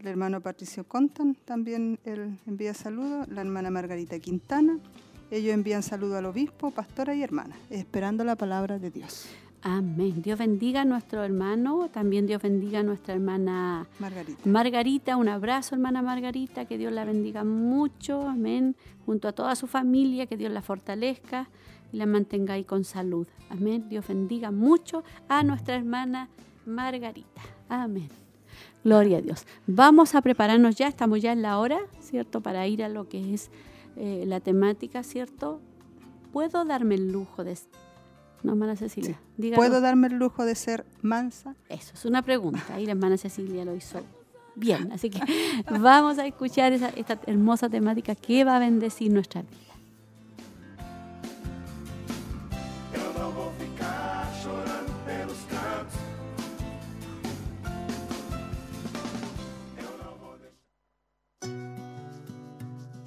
el hermano Patricio Contan, también él envía saludos, la hermana Margarita Quintana, ellos envían saludos al obispo, pastora y hermana, esperando la palabra de Dios. Amén. Dios bendiga a nuestro hermano, también Dios bendiga a nuestra hermana Margarita. Margarita, un abrazo hermana Margarita, que Dios la bendiga mucho, amén, junto a toda su familia, que Dios la fortalezca y la mantenga ahí con salud, amén. Dios bendiga mucho a nuestra hermana Margarita, amén. Gloria a Dios. Vamos a prepararnos ya, estamos ya en la hora, ¿cierto? Para ir a lo que es eh, la temática, ¿cierto? ¿Puedo darme el lujo de... No, hermana Cecilia. ¿Puedo darme el lujo de ser mansa? Eso es una pregunta. Ahí la hermana Cecilia lo hizo bien. Así que vamos a escuchar esa- esta hermosa temática que va a bendecir nuestra vida.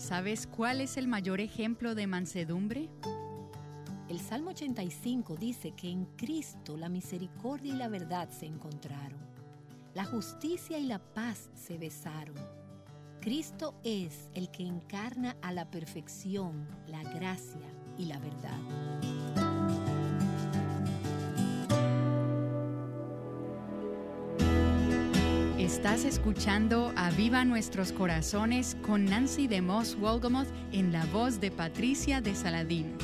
¿Sabes cuál es el mayor ejemplo de mansedumbre? El Salmo 85 dice que en Cristo la misericordia y la verdad se encontraron. La justicia y la paz se besaron. Cristo es el que encarna a la perfección la gracia y la verdad. Estás escuchando Aviva Nuestros Corazones con Nancy de Moss Wolgamoth en la voz de Patricia de Saladín.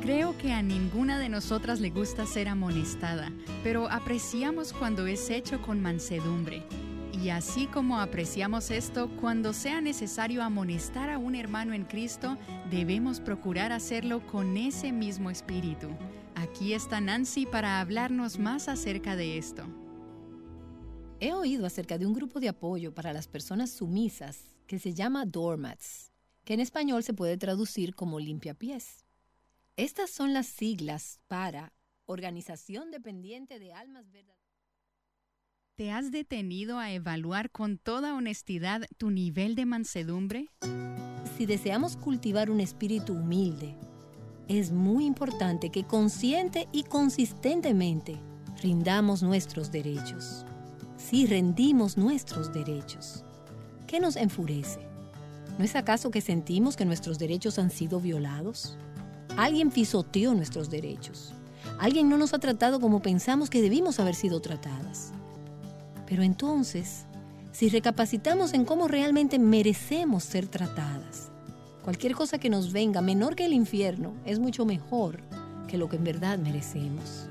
Creo que a ninguna de nosotras le gusta ser amonestada, pero apreciamos cuando es hecho con mansedumbre. Y así como apreciamos esto, cuando sea necesario amonestar a un hermano en Cristo, debemos procurar hacerlo con ese mismo espíritu. Aquí está Nancy para hablarnos más acerca de esto. He oído acerca de un grupo de apoyo para las personas sumisas que se llama doormats, que en español se puede traducir como limpiapiés. Estas son las siglas para Organización Dependiente de Almas Verdaderas. ¿Te has detenido a evaluar con toda honestidad tu nivel de mansedumbre? Si deseamos cultivar un espíritu humilde, es muy importante que consciente y consistentemente rindamos nuestros derechos. Si rendimos nuestros derechos, ¿qué nos enfurece? ¿No es acaso que sentimos que nuestros derechos han sido violados? Alguien pisoteó nuestros derechos. Alguien no nos ha tratado como pensamos que debimos haber sido tratadas. Pero entonces, si recapacitamos en cómo realmente merecemos ser tratadas, cualquier cosa que nos venga menor que el infierno es mucho mejor que lo que en verdad merecemos.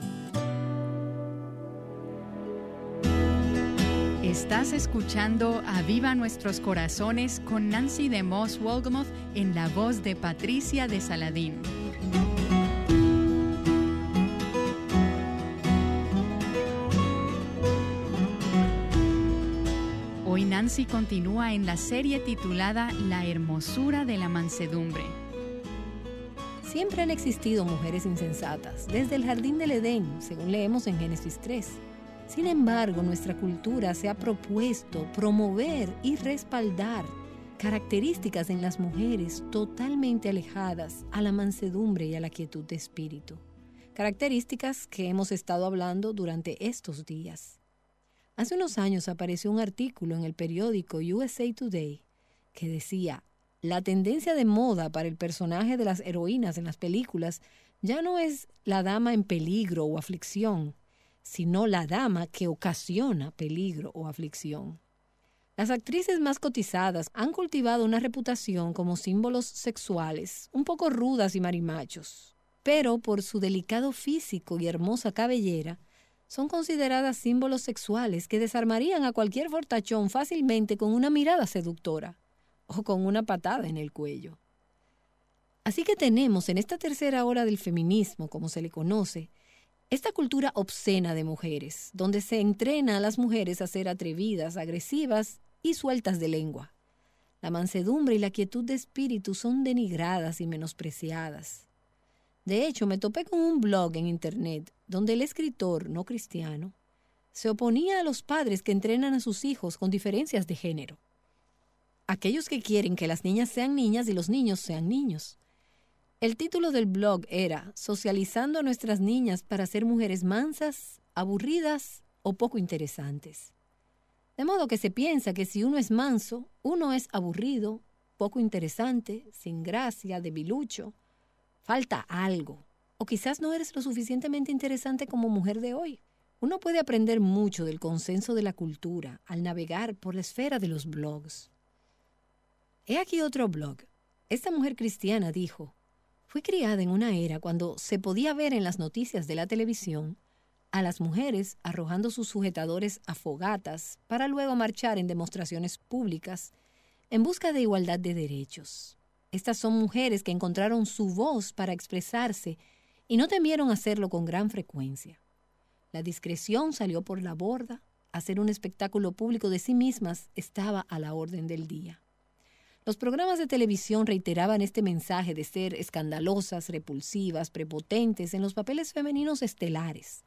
Estás escuchando Aviva Nuestros Corazones con Nancy de Moss Wolgamoth en la voz de Patricia de Saladín. Nancy continúa en la serie titulada La hermosura de la mansedumbre. Siempre han existido mujeres insensatas, desde el jardín del Edén, según leemos en Génesis 3. Sin embargo, nuestra cultura se ha propuesto promover y respaldar características en las mujeres totalmente alejadas a la mansedumbre y a la quietud de espíritu. Características que hemos estado hablando durante estos días. Hace unos años apareció un artículo en el periódico USA Today que decía, la tendencia de moda para el personaje de las heroínas en las películas ya no es la dama en peligro o aflicción, sino la dama que ocasiona peligro o aflicción. Las actrices más cotizadas han cultivado una reputación como símbolos sexuales, un poco rudas y marimachos, pero por su delicado físico y hermosa cabellera, son consideradas símbolos sexuales que desarmarían a cualquier fortachón fácilmente con una mirada seductora o con una patada en el cuello. Así que tenemos en esta tercera hora del feminismo, como se le conoce, esta cultura obscena de mujeres, donde se entrena a las mujeres a ser atrevidas, agresivas y sueltas de lengua. La mansedumbre y la quietud de espíritu son denigradas y menospreciadas. De hecho, me topé con un blog en Internet donde el escritor no cristiano se oponía a los padres que entrenan a sus hijos con diferencias de género. Aquellos que quieren que las niñas sean niñas y los niños sean niños. El título del blog era Socializando a nuestras niñas para ser mujeres mansas, aburridas o poco interesantes. De modo que se piensa que si uno es manso, uno es aburrido, poco interesante, sin gracia, debilucho, falta algo. O quizás no eres lo suficientemente interesante como mujer de hoy. Uno puede aprender mucho del consenso de la cultura al navegar por la esfera de los blogs. He aquí otro blog. Esta mujer cristiana dijo, fui criada en una era cuando se podía ver en las noticias de la televisión a las mujeres arrojando sus sujetadores a fogatas para luego marchar en demostraciones públicas en busca de igualdad de derechos. Estas son mujeres que encontraron su voz para expresarse y no temieron hacerlo con gran frecuencia. La discreción salió por la borda, hacer un espectáculo público de sí mismas estaba a la orden del día. Los programas de televisión reiteraban este mensaje de ser escandalosas, repulsivas, prepotentes en los papeles femeninos estelares.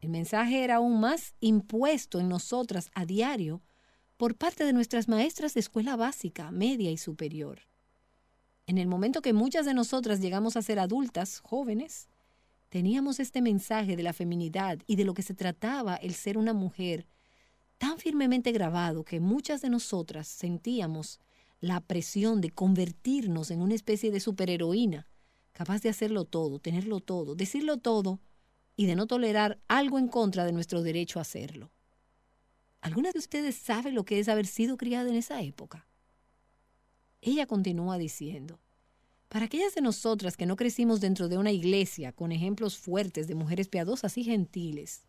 El mensaje era aún más impuesto en nosotras a diario por parte de nuestras maestras de escuela básica, media y superior. En el momento que muchas de nosotras llegamos a ser adultas, jóvenes, teníamos este mensaje de la feminidad y de lo que se trataba el ser una mujer tan firmemente grabado que muchas de nosotras sentíamos la presión de convertirnos en una especie de superheroína, capaz de hacerlo todo, tenerlo todo, decirlo todo y de no tolerar algo en contra de nuestro derecho a hacerlo. ¿Alguna de ustedes sabe lo que es haber sido criada en esa época? Ella continúa diciendo, Para aquellas de nosotras que no crecimos dentro de una iglesia con ejemplos fuertes de mujeres piadosas y gentiles,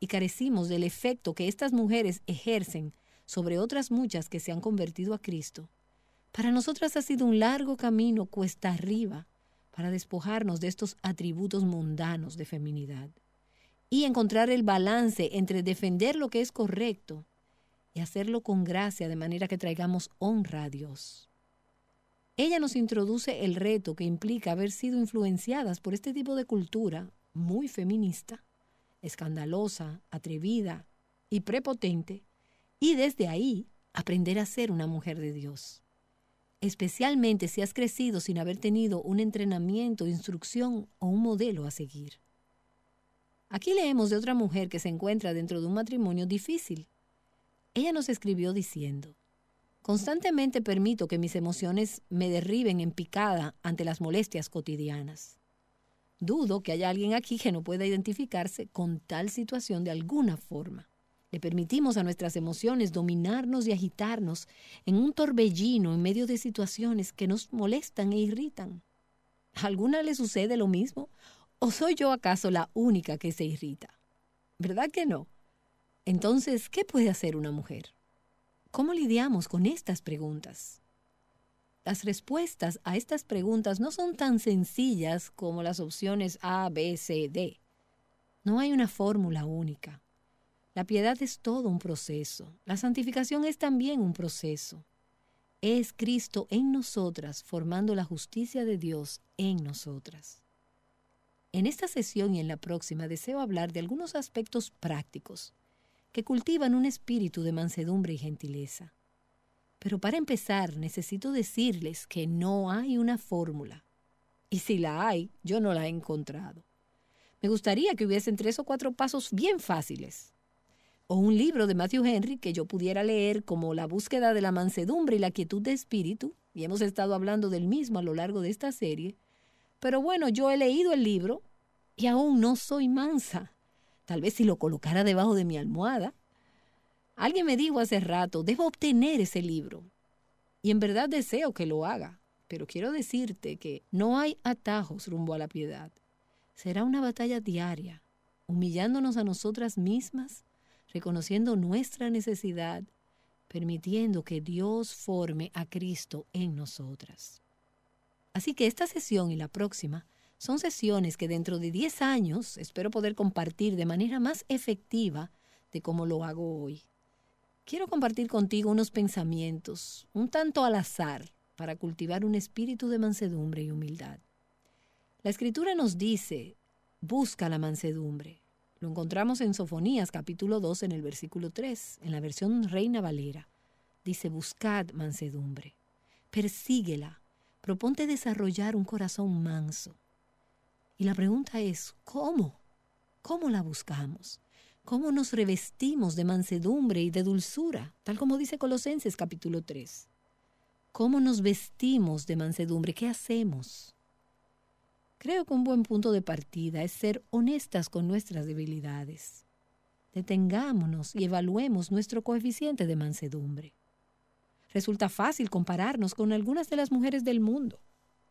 y carecimos del efecto que estas mujeres ejercen sobre otras muchas que se han convertido a Cristo, para nosotras ha sido un largo camino cuesta arriba para despojarnos de estos atributos mundanos de feminidad y encontrar el balance entre defender lo que es correcto y hacerlo con gracia de manera que traigamos honra a Dios. Ella nos introduce el reto que implica haber sido influenciadas por este tipo de cultura muy feminista, escandalosa, atrevida y prepotente, y desde ahí aprender a ser una mujer de Dios. Especialmente si has crecido sin haber tenido un entrenamiento, instrucción o un modelo a seguir. Aquí leemos de otra mujer que se encuentra dentro de un matrimonio difícil. Ella nos escribió diciendo, Constantemente permito que mis emociones me derriben en picada ante las molestias cotidianas. Dudo que haya alguien aquí que no pueda identificarse con tal situación de alguna forma. Le permitimos a nuestras emociones dominarnos y agitarnos en un torbellino en medio de situaciones que nos molestan e irritan. ¿A alguna le sucede lo mismo? ¿O soy yo acaso la única que se irrita? ¿Verdad que no? Entonces, ¿qué puede hacer una mujer? ¿Cómo lidiamos con estas preguntas? Las respuestas a estas preguntas no son tan sencillas como las opciones A, B, C, D. No hay una fórmula única. La piedad es todo un proceso. La santificación es también un proceso. Es Cristo en nosotras formando la justicia de Dios en nosotras. En esta sesión y en la próxima deseo hablar de algunos aspectos prácticos que cultivan un espíritu de mansedumbre y gentileza. Pero para empezar, necesito decirles que no hay una fórmula. Y si la hay, yo no la he encontrado. Me gustaría que hubiesen tres o cuatro pasos bien fáciles. O un libro de Matthew Henry que yo pudiera leer como La búsqueda de la mansedumbre y la quietud de espíritu, y hemos estado hablando del mismo a lo largo de esta serie. Pero bueno, yo he leído el libro y aún no soy mansa. Tal vez si lo colocara debajo de mi almohada. Alguien me dijo hace rato, debo obtener ese libro. Y en verdad deseo que lo haga. Pero quiero decirte que no hay atajos rumbo a la piedad. Será una batalla diaria, humillándonos a nosotras mismas, reconociendo nuestra necesidad, permitiendo que Dios forme a Cristo en nosotras. Así que esta sesión y la próxima son sesiones que dentro de 10 años espero poder compartir de manera más efectiva de cómo lo hago hoy. Quiero compartir contigo unos pensamientos, un tanto al azar, para cultivar un espíritu de mansedumbre y humildad. La escritura nos dice, busca la mansedumbre. Lo encontramos en Sofonías capítulo 2 en el versículo 3, en la versión Reina Valera. Dice, buscad mansedumbre, persíguela, proponte desarrollar un corazón manso. Y la pregunta es, ¿cómo? ¿Cómo la buscamos? ¿Cómo nos revestimos de mansedumbre y de dulzura? Tal como dice Colosenses capítulo 3. ¿Cómo nos vestimos de mansedumbre? ¿Qué hacemos? Creo que un buen punto de partida es ser honestas con nuestras debilidades. Detengámonos y evaluemos nuestro coeficiente de mansedumbre. Resulta fácil compararnos con algunas de las mujeres del mundo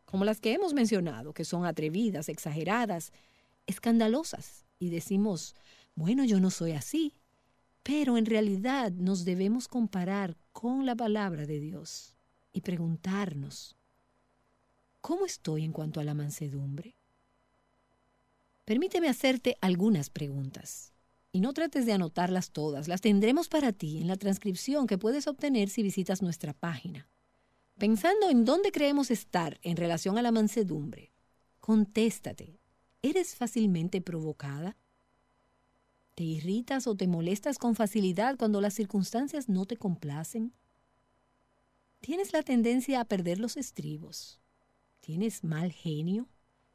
como las que hemos mencionado, que son atrevidas, exageradas, escandalosas, y decimos, bueno, yo no soy así, pero en realidad nos debemos comparar con la palabra de Dios y preguntarnos, ¿cómo estoy en cuanto a la mansedumbre? Permíteme hacerte algunas preguntas. Y no trates de anotarlas todas, las tendremos para ti en la transcripción que puedes obtener si visitas nuestra página. Pensando en dónde creemos estar en relación a la mansedumbre, contéstate, ¿eres fácilmente provocada? ¿Te irritas o te molestas con facilidad cuando las circunstancias no te complacen? ¿Tienes la tendencia a perder los estribos? ¿Tienes mal genio?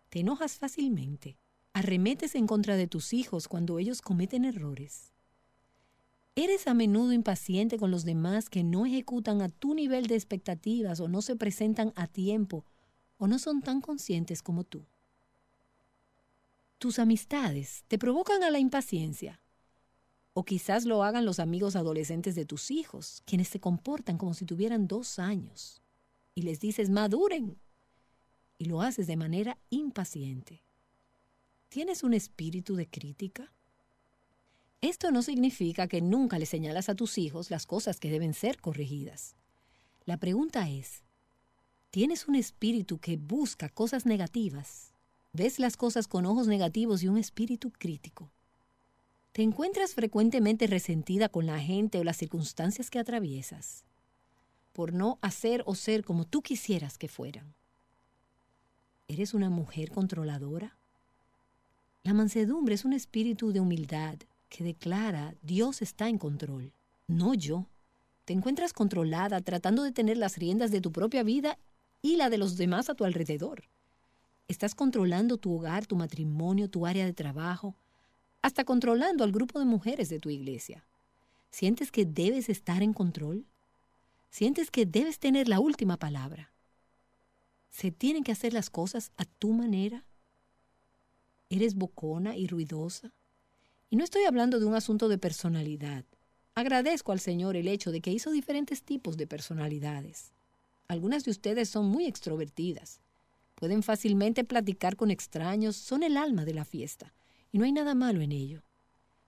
¿Te enojas fácilmente? ¿Arremetes en contra de tus hijos cuando ellos cometen errores? ¿Eres a menudo impaciente con los demás que no ejecutan a tu nivel de expectativas o no se presentan a tiempo o no son tan conscientes como tú? Tus amistades te provocan a la impaciencia. O quizás lo hagan los amigos adolescentes de tus hijos, quienes se comportan como si tuvieran dos años. Y les dices, maduren. y lo haces de manera impaciente. ¿Tienes un espíritu de crítica? Esto no significa que nunca le señalas a tus hijos las cosas que deben ser corregidas. La pregunta es, ¿tienes un espíritu que busca cosas negativas? ¿Ves las cosas con ojos negativos y un espíritu crítico? ¿Te encuentras frecuentemente resentida con la gente o las circunstancias que atraviesas por no hacer o ser como tú quisieras que fueran? ¿Eres una mujer controladora? La mansedumbre es un espíritu de humildad que declara Dios está en control, no yo. Te encuentras controlada tratando de tener las riendas de tu propia vida y la de los demás a tu alrededor. Estás controlando tu hogar, tu matrimonio, tu área de trabajo, hasta controlando al grupo de mujeres de tu iglesia. ¿Sientes que debes estar en control? ¿Sientes que debes tener la última palabra? ¿Se tienen que hacer las cosas a tu manera? ¿Eres bocona y ruidosa? Y no estoy hablando de un asunto de personalidad. Agradezco al Señor el hecho de que hizo diferentes tipos de personalidades. Algunas de ustedes son muy extrovertidas. Pueden fácilmente platicar con extraños, son el alma de la fiesta, y no hay nada malo en ello.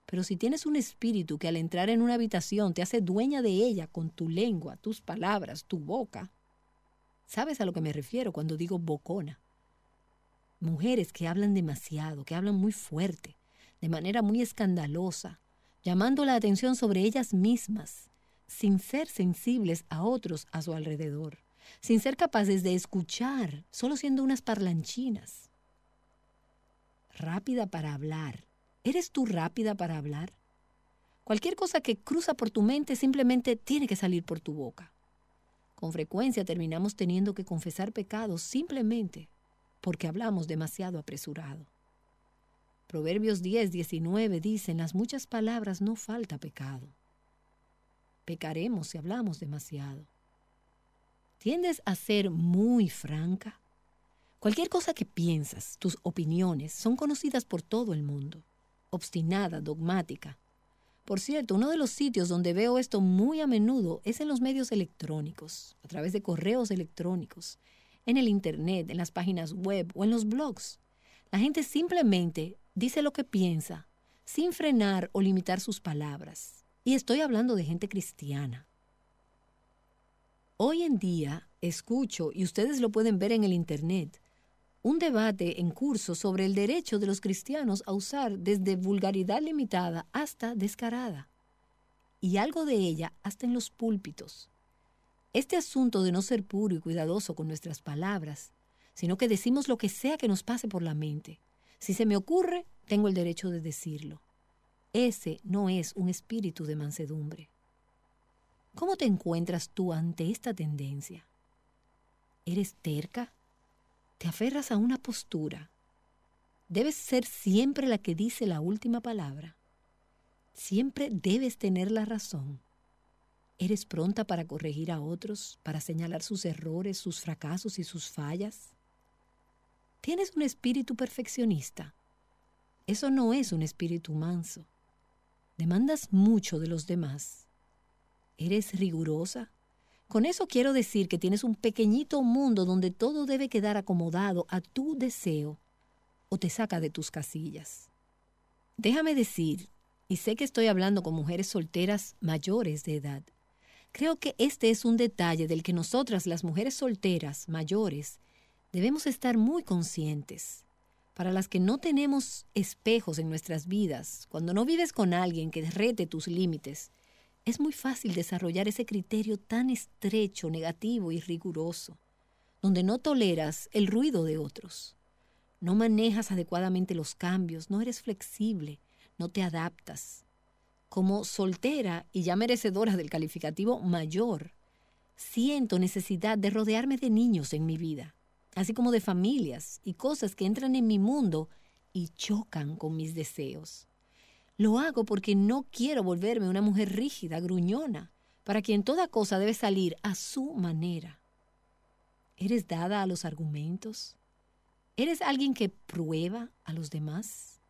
Pero si tienes un espíritu que al entrar en una habitación te hace dueña de ella con tu lengua, tus palabras, tu boca, ¿sabes a lo que me refiero cuando digo bocona? Mujeres que hablan demasiado, que hablan muy fuerte, de manera muy escandalosa, llamando la atención sobre ellas mismas, sin ser sensibles a otros a su alrededor, sin ser capaces de escuchar, solo siendo unas parlanchinas. Rápida para hablar. ¿Eres tú rápida para hablar? Cualquier cosa que cruza por tu mente simplemente tiene que salir por tu boca. Con frecuencia terminamos teniendo que confesar pecados simplemente porque hablamos demasiado apresurado. Proverbios 10, 19 dicen, las muchas palabras no falta pecado. Pecaremos si hablamos demasiado. ¿Tiendes a ser muy franca? Cualquier cosa que piensas, tus opiniones, son conocidas por todo el mundo. Obstinada, dogmática. Por cierto, uno de los sitios donde veo esto muy a menudo es en los medios electrónicos, a través de correos electrónicos, en el Internet, en las páginas web o en los blogs. La gente simplemente dice lo que piensa, sin frenar o limitar sus palabras. Y estoy hablando de gente cristiana. Hoy en día escucho, y ustedes lo pueden ver en el Internet, un debate en curso sobre el derecho de los cristianos a usar desde vulgaridad limitada hasta descarada, y algo de ella hasta en los púlpitos. Este asunto de no ser puro y cuidadoso con nuestras palabras, sino que decimos lo que sea que nos pase por la mente, si se me ocurre, tengo el derecho de decirlo. Ese no es un espíritu de mansedumbre. ¿Cómo te encuentras tú ante esta tendencia? ¿Eres terca? ¿Te aferras a una postura? ¿Debes ser siempre la que dice la última palabra? ¿Siempre debes tener la razón? ¿Eres pronta para corregir a otros, para señalar sus errores, sus fracasos y sus fallas? Tienes un espíritu perfeccionista. Eso no es un espíritu manso. Demandas mucho de los demás. ¿Eres rigurosa? Con eso quiero decir que tienes un pequeñito mundo donde todo debe quedar acomodado a tu deseo o te saca de tus casillas. Déjame decir, y sé que estoy hablando con mujeres solteras mayores de edad, creo que este es un detalle del que nosotras las mujeres solteras mayores debemos estar muy conscientes. Para las que no tenemos espejos en nuestras vidas, cuando no vives con alguien que rete tus límites, es muy fácil desarrollar ese criterio tan estrecho, negativo y riguroso, donde no toleras el ruido de otros. No manejas adecuadamente los cambios, no eres flexible, no te adaptas. Como soltera y ya merecedora del calificativo mayor, siento necesidad de rodearme de niños en mi vida así como de familias y cosas que entran en mi mundo y chocan con mis deseos. Lo hago porque no quiero volverme una mujer rígida, gruñona, para quien toda cosa debe salir a su manera. ¿Eres dada a los argumentos? ¿Eres alguien que prueba a los demás?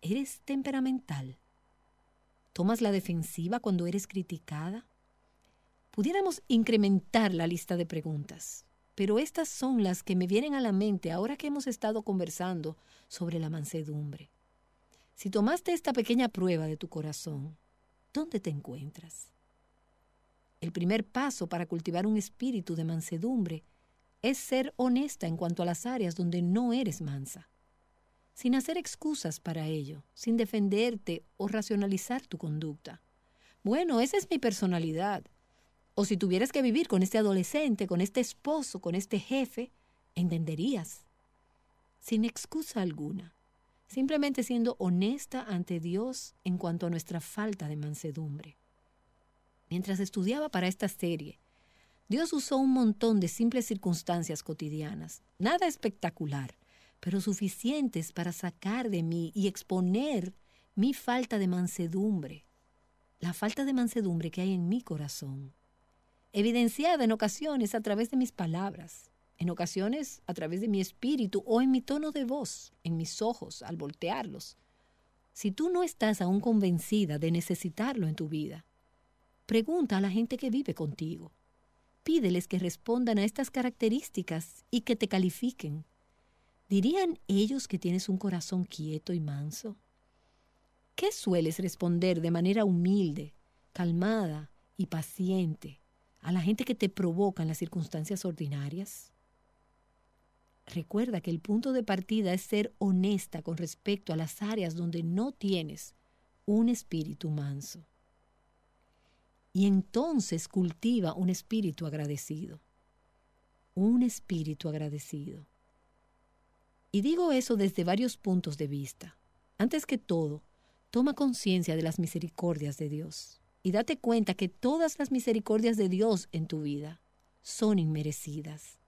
¿Eres temperamental? ¿Tomas la defensiva cuando eres criticada? Pudiéramos incrementar la lista de preguntas pero estas son las que me vienen a la mente ahora que hemos estado conversando sobre la mansedumbre. Si tomaste esta pequeña prueba de tu corazón, ¿dónde te encuentras? El primer paso para cultivar un espíritu de mansedumbre es ser honesta en cuanto a las áreas donde no eres mansa, sin hacer excusas para ello, sin defenderte o racionalizar tu conducta. Bueno, esa es mi personalidad. O si tuvieras que vivir con este adolescente, con este esposo, con este jefe, entenderías. Sin excusa alguna, simplemente siendo honesta ante Dios en cuanto a nuestra falta de mansedumbre. Mientras estudiaba para esta serie, Dios usó un montón de simples circunstancias cotidianas, nada espectacular, pero suficientes para sacar de mí y exponer mi falta de mansedumbre, la falta de mansedumbre que hay en mi corazón evidenciada en ocasiones a través de mis palabras, en ocasiones a través de mi espíritu o en mi tono de voz, en mis ojos al voltearlos. Si tú no estás aún convencida de necesitarlo en tu vida, pregunta a la gente que vive contigo. Pídeles que respondan a estas características y que te califiquen. ¿Dirían ellos que tienes un corazón quieto y manso? ¿Qué sueles responder de manera humilde, calmada y paciente a la gente que te provoca en las circunstancias ordinarias? Recuerda que el punto de partida es ser honesta con respecto a las áreas donde no tienes un espíritu manso. Y entonces cultiva un espíritu agradecido. Un espíritu agradecido. Y digo eso desde varios puntos de vista. Antes que todo, toma conciencia de las misericordias de Dios y date cuenta que todas las misericordias de Dios en tu vida son inmerecidas.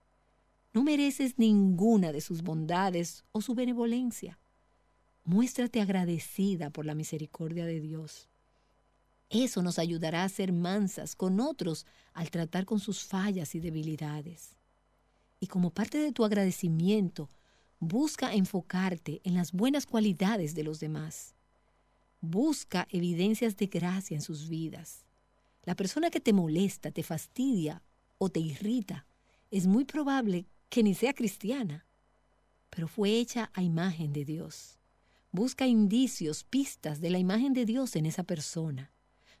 No mereces ninguna de sus bondades o su benevolencia. Muéstrate agradecida por la misericordia de Dios. Eso nos ayudará a ser mansas con otros al tratar con sus fallas y debilidades. Y como parte de tu agradecimiento, busca enfocarte en las buenas cualidades de los demás busca evidencias de gracia en sus vidas. La persona que te molesta, te fastidia o te irrita es muy probable que ni sea cristiana, pero fue hecha a imagen de Dios. Busca indicios, pistas de la imagen de Dios en esa persona.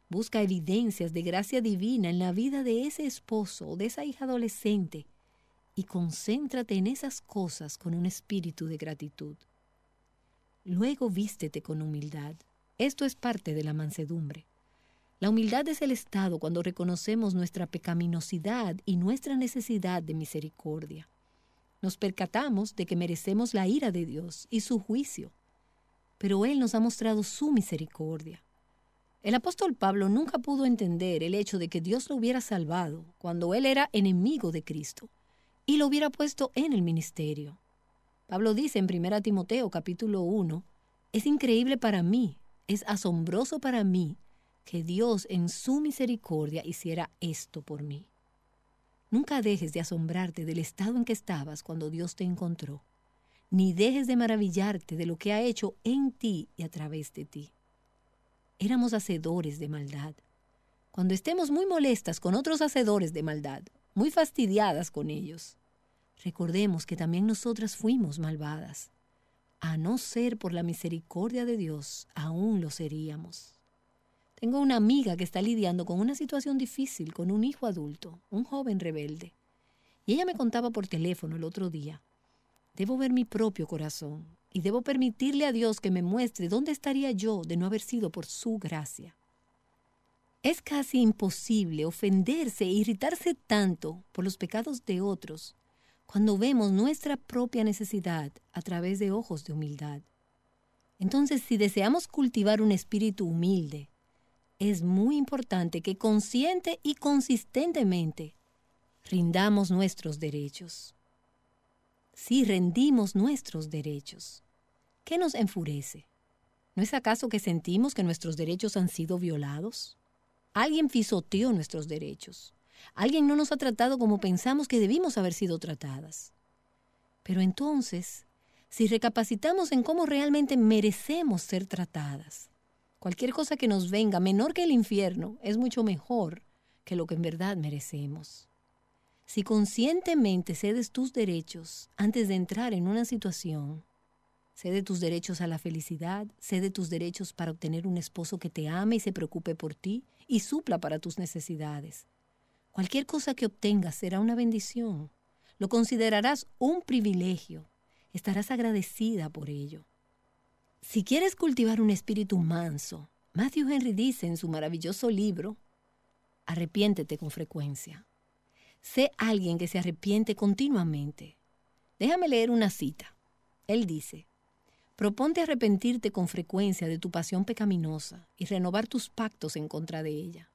Busca evidencias de gracia divina en la vida de ese esposo o de esa hija adolescente y concéntrate en esas cosas con un espíritu de gratitud. Luego vístete con humildad. Esto es parte de la mansedumbre. La humildad es el estado cuando reconocemos nuestra pecaminosidad y nuestra necesidad de misericordia. Nos percatamos de que merecemos la ira de Dios y su juicio, pero Él nos ha mostrado su misericordia. El apóstol Pablo nunca pudo entender el hecho de que Dios lo hubiera salvado cuando Él era enemigo de Cristo y lo hubiera puesto en el ministerio. Pablo dice en 1 Timoteo capítulo 1, es increíble para mí es asombroso para mí que Dios en su misericordia hiciera esto por mí. Nunca dejes de asombrarte del estado en que estabas cuando Dios te encontró, ni dejes de maravillarte de lo que ha hecho en ti y a través de ti. Éramos hacedores de maldad. Cuando estemos muy molestas con otros hacedores de maldad, muy fastidiadas con ellos, recordemos que también nosotras fuimos malvadas a no ser por la misericordia de Dios, aún lo seríamos. Tengo una amiga que está lidiando con una situación difícil con un hijo adulto, un joven rebelde. Y ella me contaba por teléfono el otro día, debo ver mi propio corazón y debo permitirle a Dios que me muestre dónde estaría yo de no haber sido por su gracia. Es casi imposible ofenderse e irritarse tanto por los pecados de otros cuando vemos nuestra propia necesidad a través de ojos de humildad. Entonces, si deseamos cultivar un espíritu humilde, es muy importante que consciente y consistentemente rindamos nuestros derechos. Si rendimos nuestros derechos, ¿qué nos enfurece? ¿No es acaso que sentimos que nuestros derechos han sido violados? Alguien pisoteó nuestros derechos. Alguien no nos ha tratado como pensamos que debimos haber sido tratadas. Pero entonces, si recapacitamos en cómo realmente merecemos ser tratadas, cualquier cosa que nos venga menor que el infierno es mucho mejor que lo que en verdad merecemos. Si conscientemente cedes tus derechos antes de entrar en una situación, cede tus derechos a la felicidad, cede tus derechos para obtener un esposo que te ame y se preocupe por ti y supla para tus necesidades. Cualquier cosa que obtengas será una bendición. Lo considerarás un privilegio. Estarás agradecida por ello. Si quieres cultivar un espíritu manso, Matthew Henry dice en su maravilloso libro, arrepiéntete con frecuencia. Sé alguien que se arrepiente continuamente. Déjame leer una cita. Él dice, proponte arrepentirte con frecuencia de tu pasión pecaminosa y renovar tus pactos en contra de ella.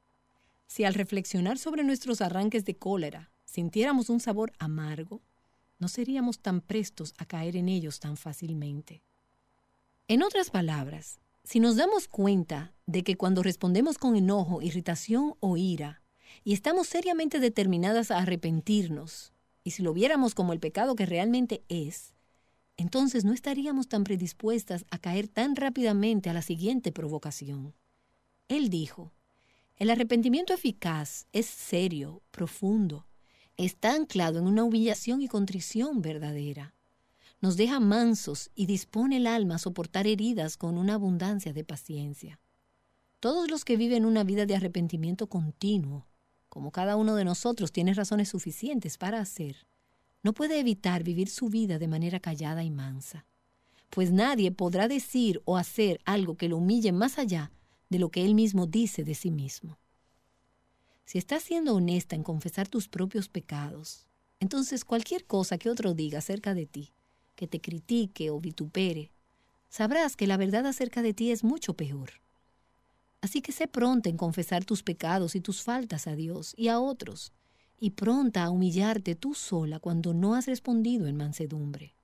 Si al reflexionar sobre nuestros arranques de cólera sintiéramos un sabor amargo, no seríamos tan prestos a caer en ellos tan fácilmente. En otras palabras, si nos damos cuenta de que cuando respondemos con enojo, irritación o ira, y estamos seriamente determinadas a arrepentirnos, y si lo viéramos como el pecado que realmente es, entonces no estaríamos tan predispuestas a caer tan rápidamente a la siguiente provocación. Él dijo, el arrepentimiento eficaz es serio, profundo, está anclado en una humillación y contrición verdadera. Nos deja mansos y dispone el alma a soportar heridas con una abundancia de paciencia. Todos los que viven una vida de arrepentimiento continuo, como cada uno de nosotros tiene razones suficientes para hacer, no puede evitar vivir su vida de manera callada y mansa, pues nadie podrá decir o hacer algo que lo humille más allá de lo que él mismo dice de sí mismo. Si estás siendo honesta en confesar tus propios pecados, entonces cualquier cosa que otro diga acerca de ti, que te critique o vitupere, sabrás que la verdad acerca de ti es mucho peor. Así que sé pronta en confesar tus pecados y tus faltas a Dios y a otros, y pronta a humillarte tú sola cuando no has respondido en mansedumbre.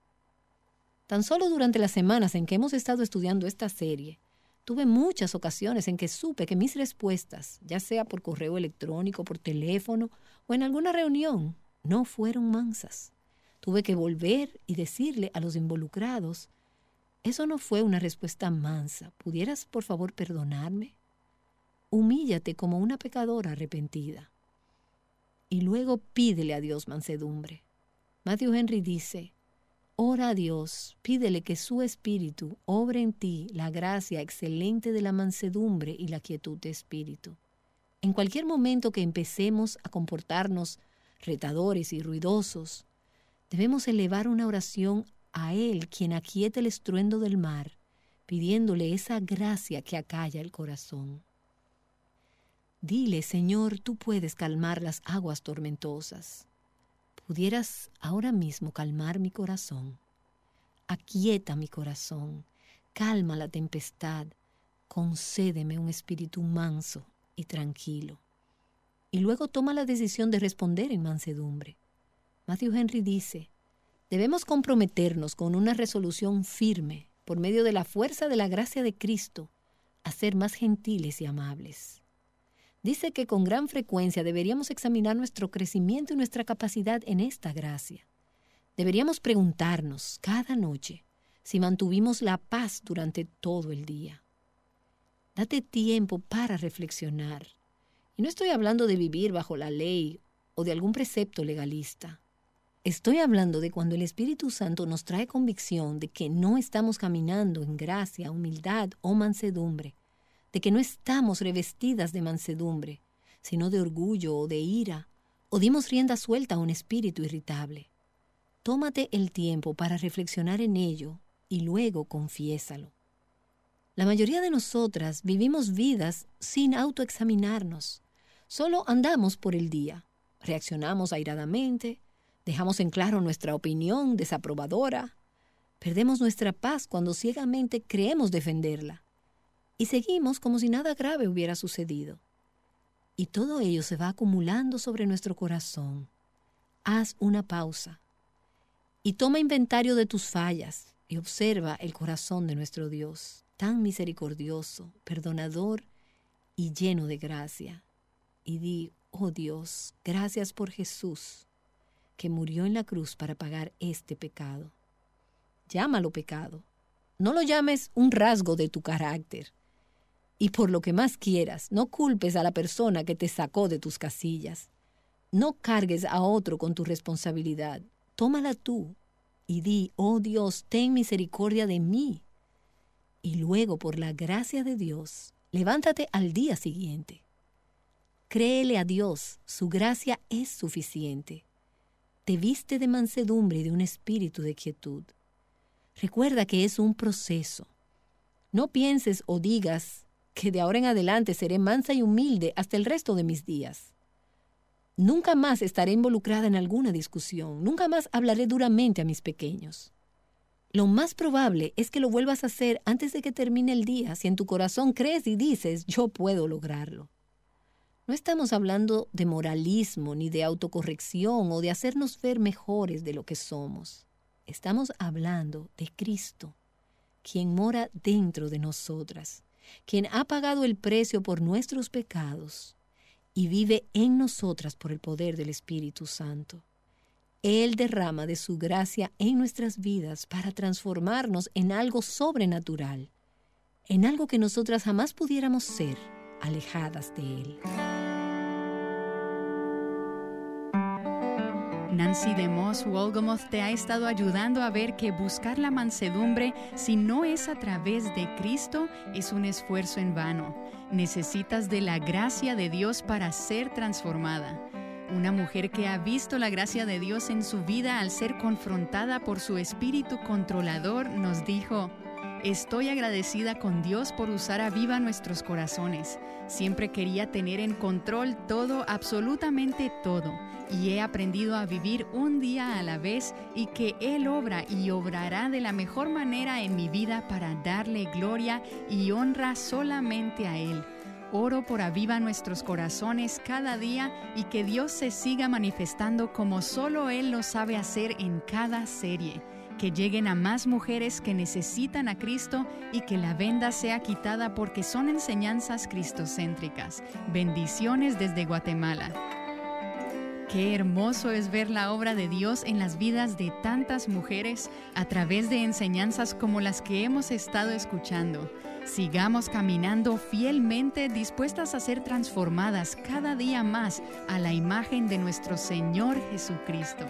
Tan solo durante las semanas en que hemos estado estudiando esta serie, tuve muchas ocasiones en que supe que mis respuestas, ya sea por correo electrónico, por teléfono o en alguna reunión, no fueron mansas. Tuve que volver y decirle a los involucrados, eso no fue una respuesta mansa. ¿Pudieras, por favor, perdonarme? humíllate como una pecadora arrepentida. Y luego pídele a Dios mansedumbre. Matthew Henry dice, Ora a Dios, pídele que su espíritu obre en ti la gracia excelente de la mansedumbre y la quietud de espíritu. En cualquier momento que empecemos a comportarnos retadores y ruidosos, debemos elevar una oración a Él, quien aquieta el estruendo del mar, pidiéndole esa gracia que acalla el corazón. Dile, Señor, tú puedes calmar las aguas tormentosas. Pudieras ahora mismo calmar mi corazón. Aquieta mi corazón, calma la tempestad, concédeme un espíritu manso y tranquilo. Y luego toma la decisión de responder en mansedumbre. Matthew Henry dice, debemos comprometernos con una resolución firme, por medio de la fuerza de la gracia de Cristo, a ser más gentiles y amables dice que con gran frecuencia deberíamos examinar nuestro crecimiento y nuestra capacidad en esta gracia. Deberíamos preguntarnos cada noche si mantuvimos la paz durante todo el día. Date tiempo para reflexionar. Y no estoy hablando de vivir bajo la ley o de algún precepto legalista. Estoy hablando de cuando el Espíritu Santo nos trae convicción de que no estamos caminando en gracia, humildad o mansedumbre, de que no estamos revestidas de mansedumbre, sino de orgullo o de ira, o dimos rienda suelta a un espíritu irritable. Tómate el tiempo para reflexionar en ello y luego confiésalo. La mayoría de nosotras vivimos vidas sin autoexaminarnos. Solo andamos por el día, reaccionamos airadamente, dejamos en claro nuestra opinión desaprobadora, perdemos nuestra paz cuando ciegamente creemos defenderla y seguimos como si nada grave hubiera sucedido. Y todo ello se va acumulando sobre nuestro corazón. Haz una pausa y toma inventario de tus fallas y observa el corazón de nuestro Dios, tan misericordioso, perdonador y lleno de gracia. Y di, oh Dios, gracias por Jesús, que murió en la cruz para pagar este pecado. Llámalo pecado. No lo llames un rasgo de tu carácter y por lo que más quieras, no culpes a la persona que te sacó de tus casillas. No cargues a otro con tu responsabilidad. Tómala tú y di, oh Dios, ten misericordia de mí. Y luego, por la gracia de Dios, levántate al día siguiente. Créele a Dios, su gracia es suficiente. Te viste de mansedumbre y de un espíritu de quietud. Recuerda que es un proceso. No pienses o digas que de ahora en adelante seré mansa y humilde hasta el resto de mis días. Nunca más estaré involucrada en alguna discusión, nunca más hablaré duramente a mis pequeños. Lo más probable es que lo vuelvas a hacer antes de que termine el día si en tu corazón crees y dices yo puedo lograrlo. No estamos hablando de moralismo ni de autocorrección o de hacernos ver mejores de lo que somos. Estamos hablando de Cristo, quien mora dentro de nosotras, quien ha pagado el precio por nuestros pecados y vive en nosotras por el poder del Espíritu Santo. Él derrama de su gracia en nuestras vidas para transformarnos en algo sobrenatural, en algo que nosotras jamás pudiéramos ser alejadas de Él. Nancy DeMoss Wolgamoth te ha estado ayudando a ver que buscar la mansedumbre, si no es a través de Cristo, es un esfuerzo en vano. Necesitas de la gracia de Dios para ser transformada. Una mujer que ha visto la gracia de Dios en su vida al ser confrontada por su espíritu controlador nos dijo, Estoy agradecida con Dios por usar a viva nuestros corazones. Siempre quería tener en control todo, absolutamente todo, y he aprendido a vivir un día a la vez y que Él obra y obrará de la mejor manera en mi vida para darle gloria y honra solamente a Él. Oro por aviva nuestros corazones cada día y que Dios se siga manifestando como solo Él lo sabe hacer en cada serie que lleguen a más mujeres que necesitan a Cristo y que la venda sea quitada porque son enseñanzas cristocéntricas. Bendiciones desde Guatemala. Qué hermoso es ver la obra de Dios en las vidas de tantas mujeres a través de enseñanzas como las que hemos estado escuchando. Sigamos caminando fielmente dispuestas a ser transformadas cada día más a la imagen de nuestro Señor Jesucristo.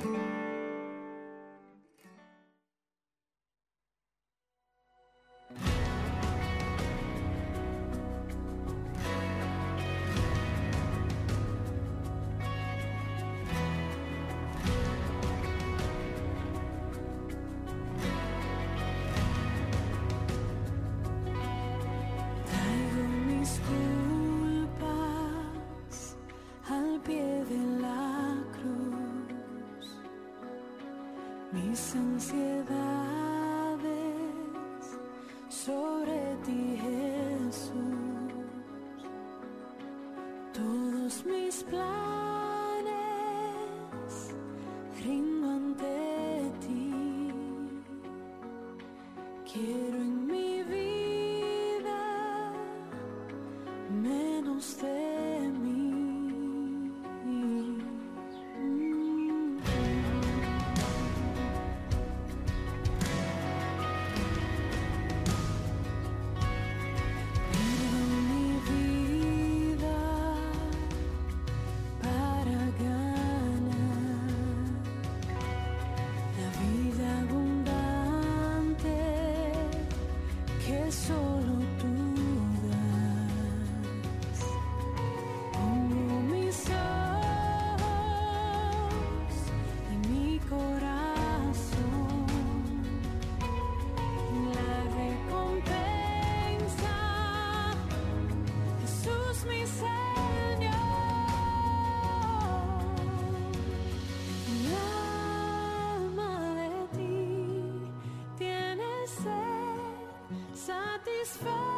satisfied.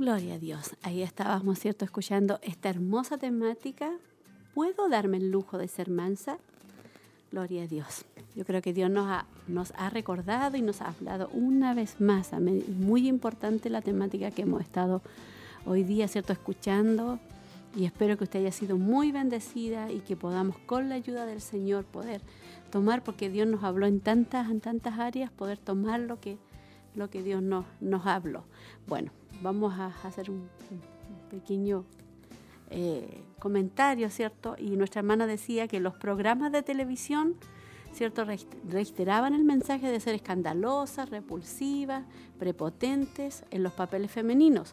Gloria a Dios. Ahí estábamos, ¿cierto? Escuchando esta hermosa temática. ¿Puedo darme el lujo de ser mansa? Gloria a Dios. Yo creo que Dios nos ha, nos ha recordado y nos ha hablado una vez más. Muy importante la temática que hemos estado hoy día, ¿cierto? Escuchando. Y espero que usted haya sido muy bendecida y que podamos con la ayuda del Señor poder tomar, porque Dios nos habló en tantas, en tantas áreas, poder tomar lo que, lo que Dios nos, nos habló. Bueno, vamos a hacer un, pequeño eh, comentario, ¿cierto? Y nuestra hermana decía que los programas de televisión, ¿cierto? Reiteraban el mensaje de ser escandalosas, repulsivas, prepotentes en los papeles femeninos.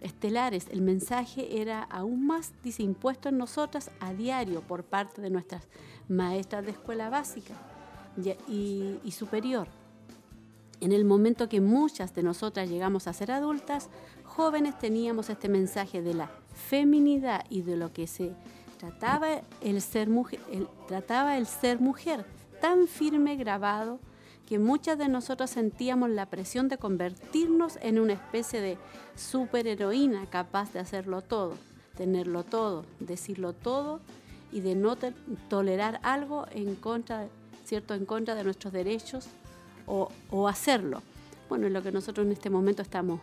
Estelares, el mensaje era aún más dice, impuesto en nosotras a diario por parte de nuestras maestras de escuela básica y superior. En el momento que muchas de nosotras llegamos a ser adultas, jóvenes teníamos este mensaje de la feminidad y de lo que se trataba el ser mujer, el- trataba el ser mujer tan firme grabado que muchas de nosotras sentíamos la presión de convertirnos en una especie de superheroína capaz de hacerlo todo, tenerlo todo, decirlo todo y de no tolerar algo en contra, cierto, en contra de nuestros derechos o, o hacerlo. Bueno, es lo que nosotros en este momento estamos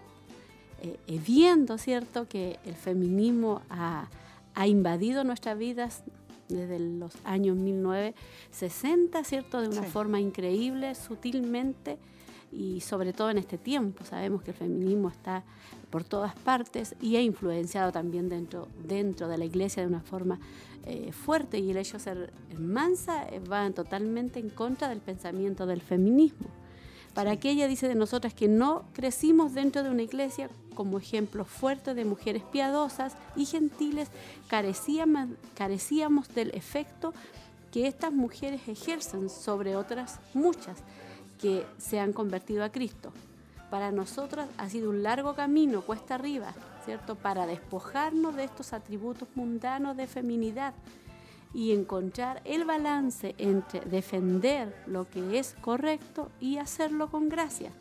eh, eh, viendo, ¿cierto? Que el feminismo ha, ha invadido nuestras vidas desde los años 1960, ¿cierto? De una Sí. forma increíble, sutilmente y sobre todo en este tiempo. Sabemos que el feminismo está por todas partes y ha influenciado también dentro, dentro de la iglesia de una forma eh, fuerte y el hecho de ser mansa eh, va totalmente en contra del pensamiento del feminismo. Para aquella dice de nosotras que no crecimos dentro de una iglesia como ejemplo fuerte de mujeres piadosas y gentiles, carecíamos, carecíamos del efecto que estas mujeres ejercen sobre otras muchas que se han convertido a Cristo. Para nosotras ha sido un largo camino, cuesta arriba, ¿cierto? Para despojarnos de estos atributos mundanos de feminidad y encontrar el balance entre defender lo que es correcto y hacerlo con gracia,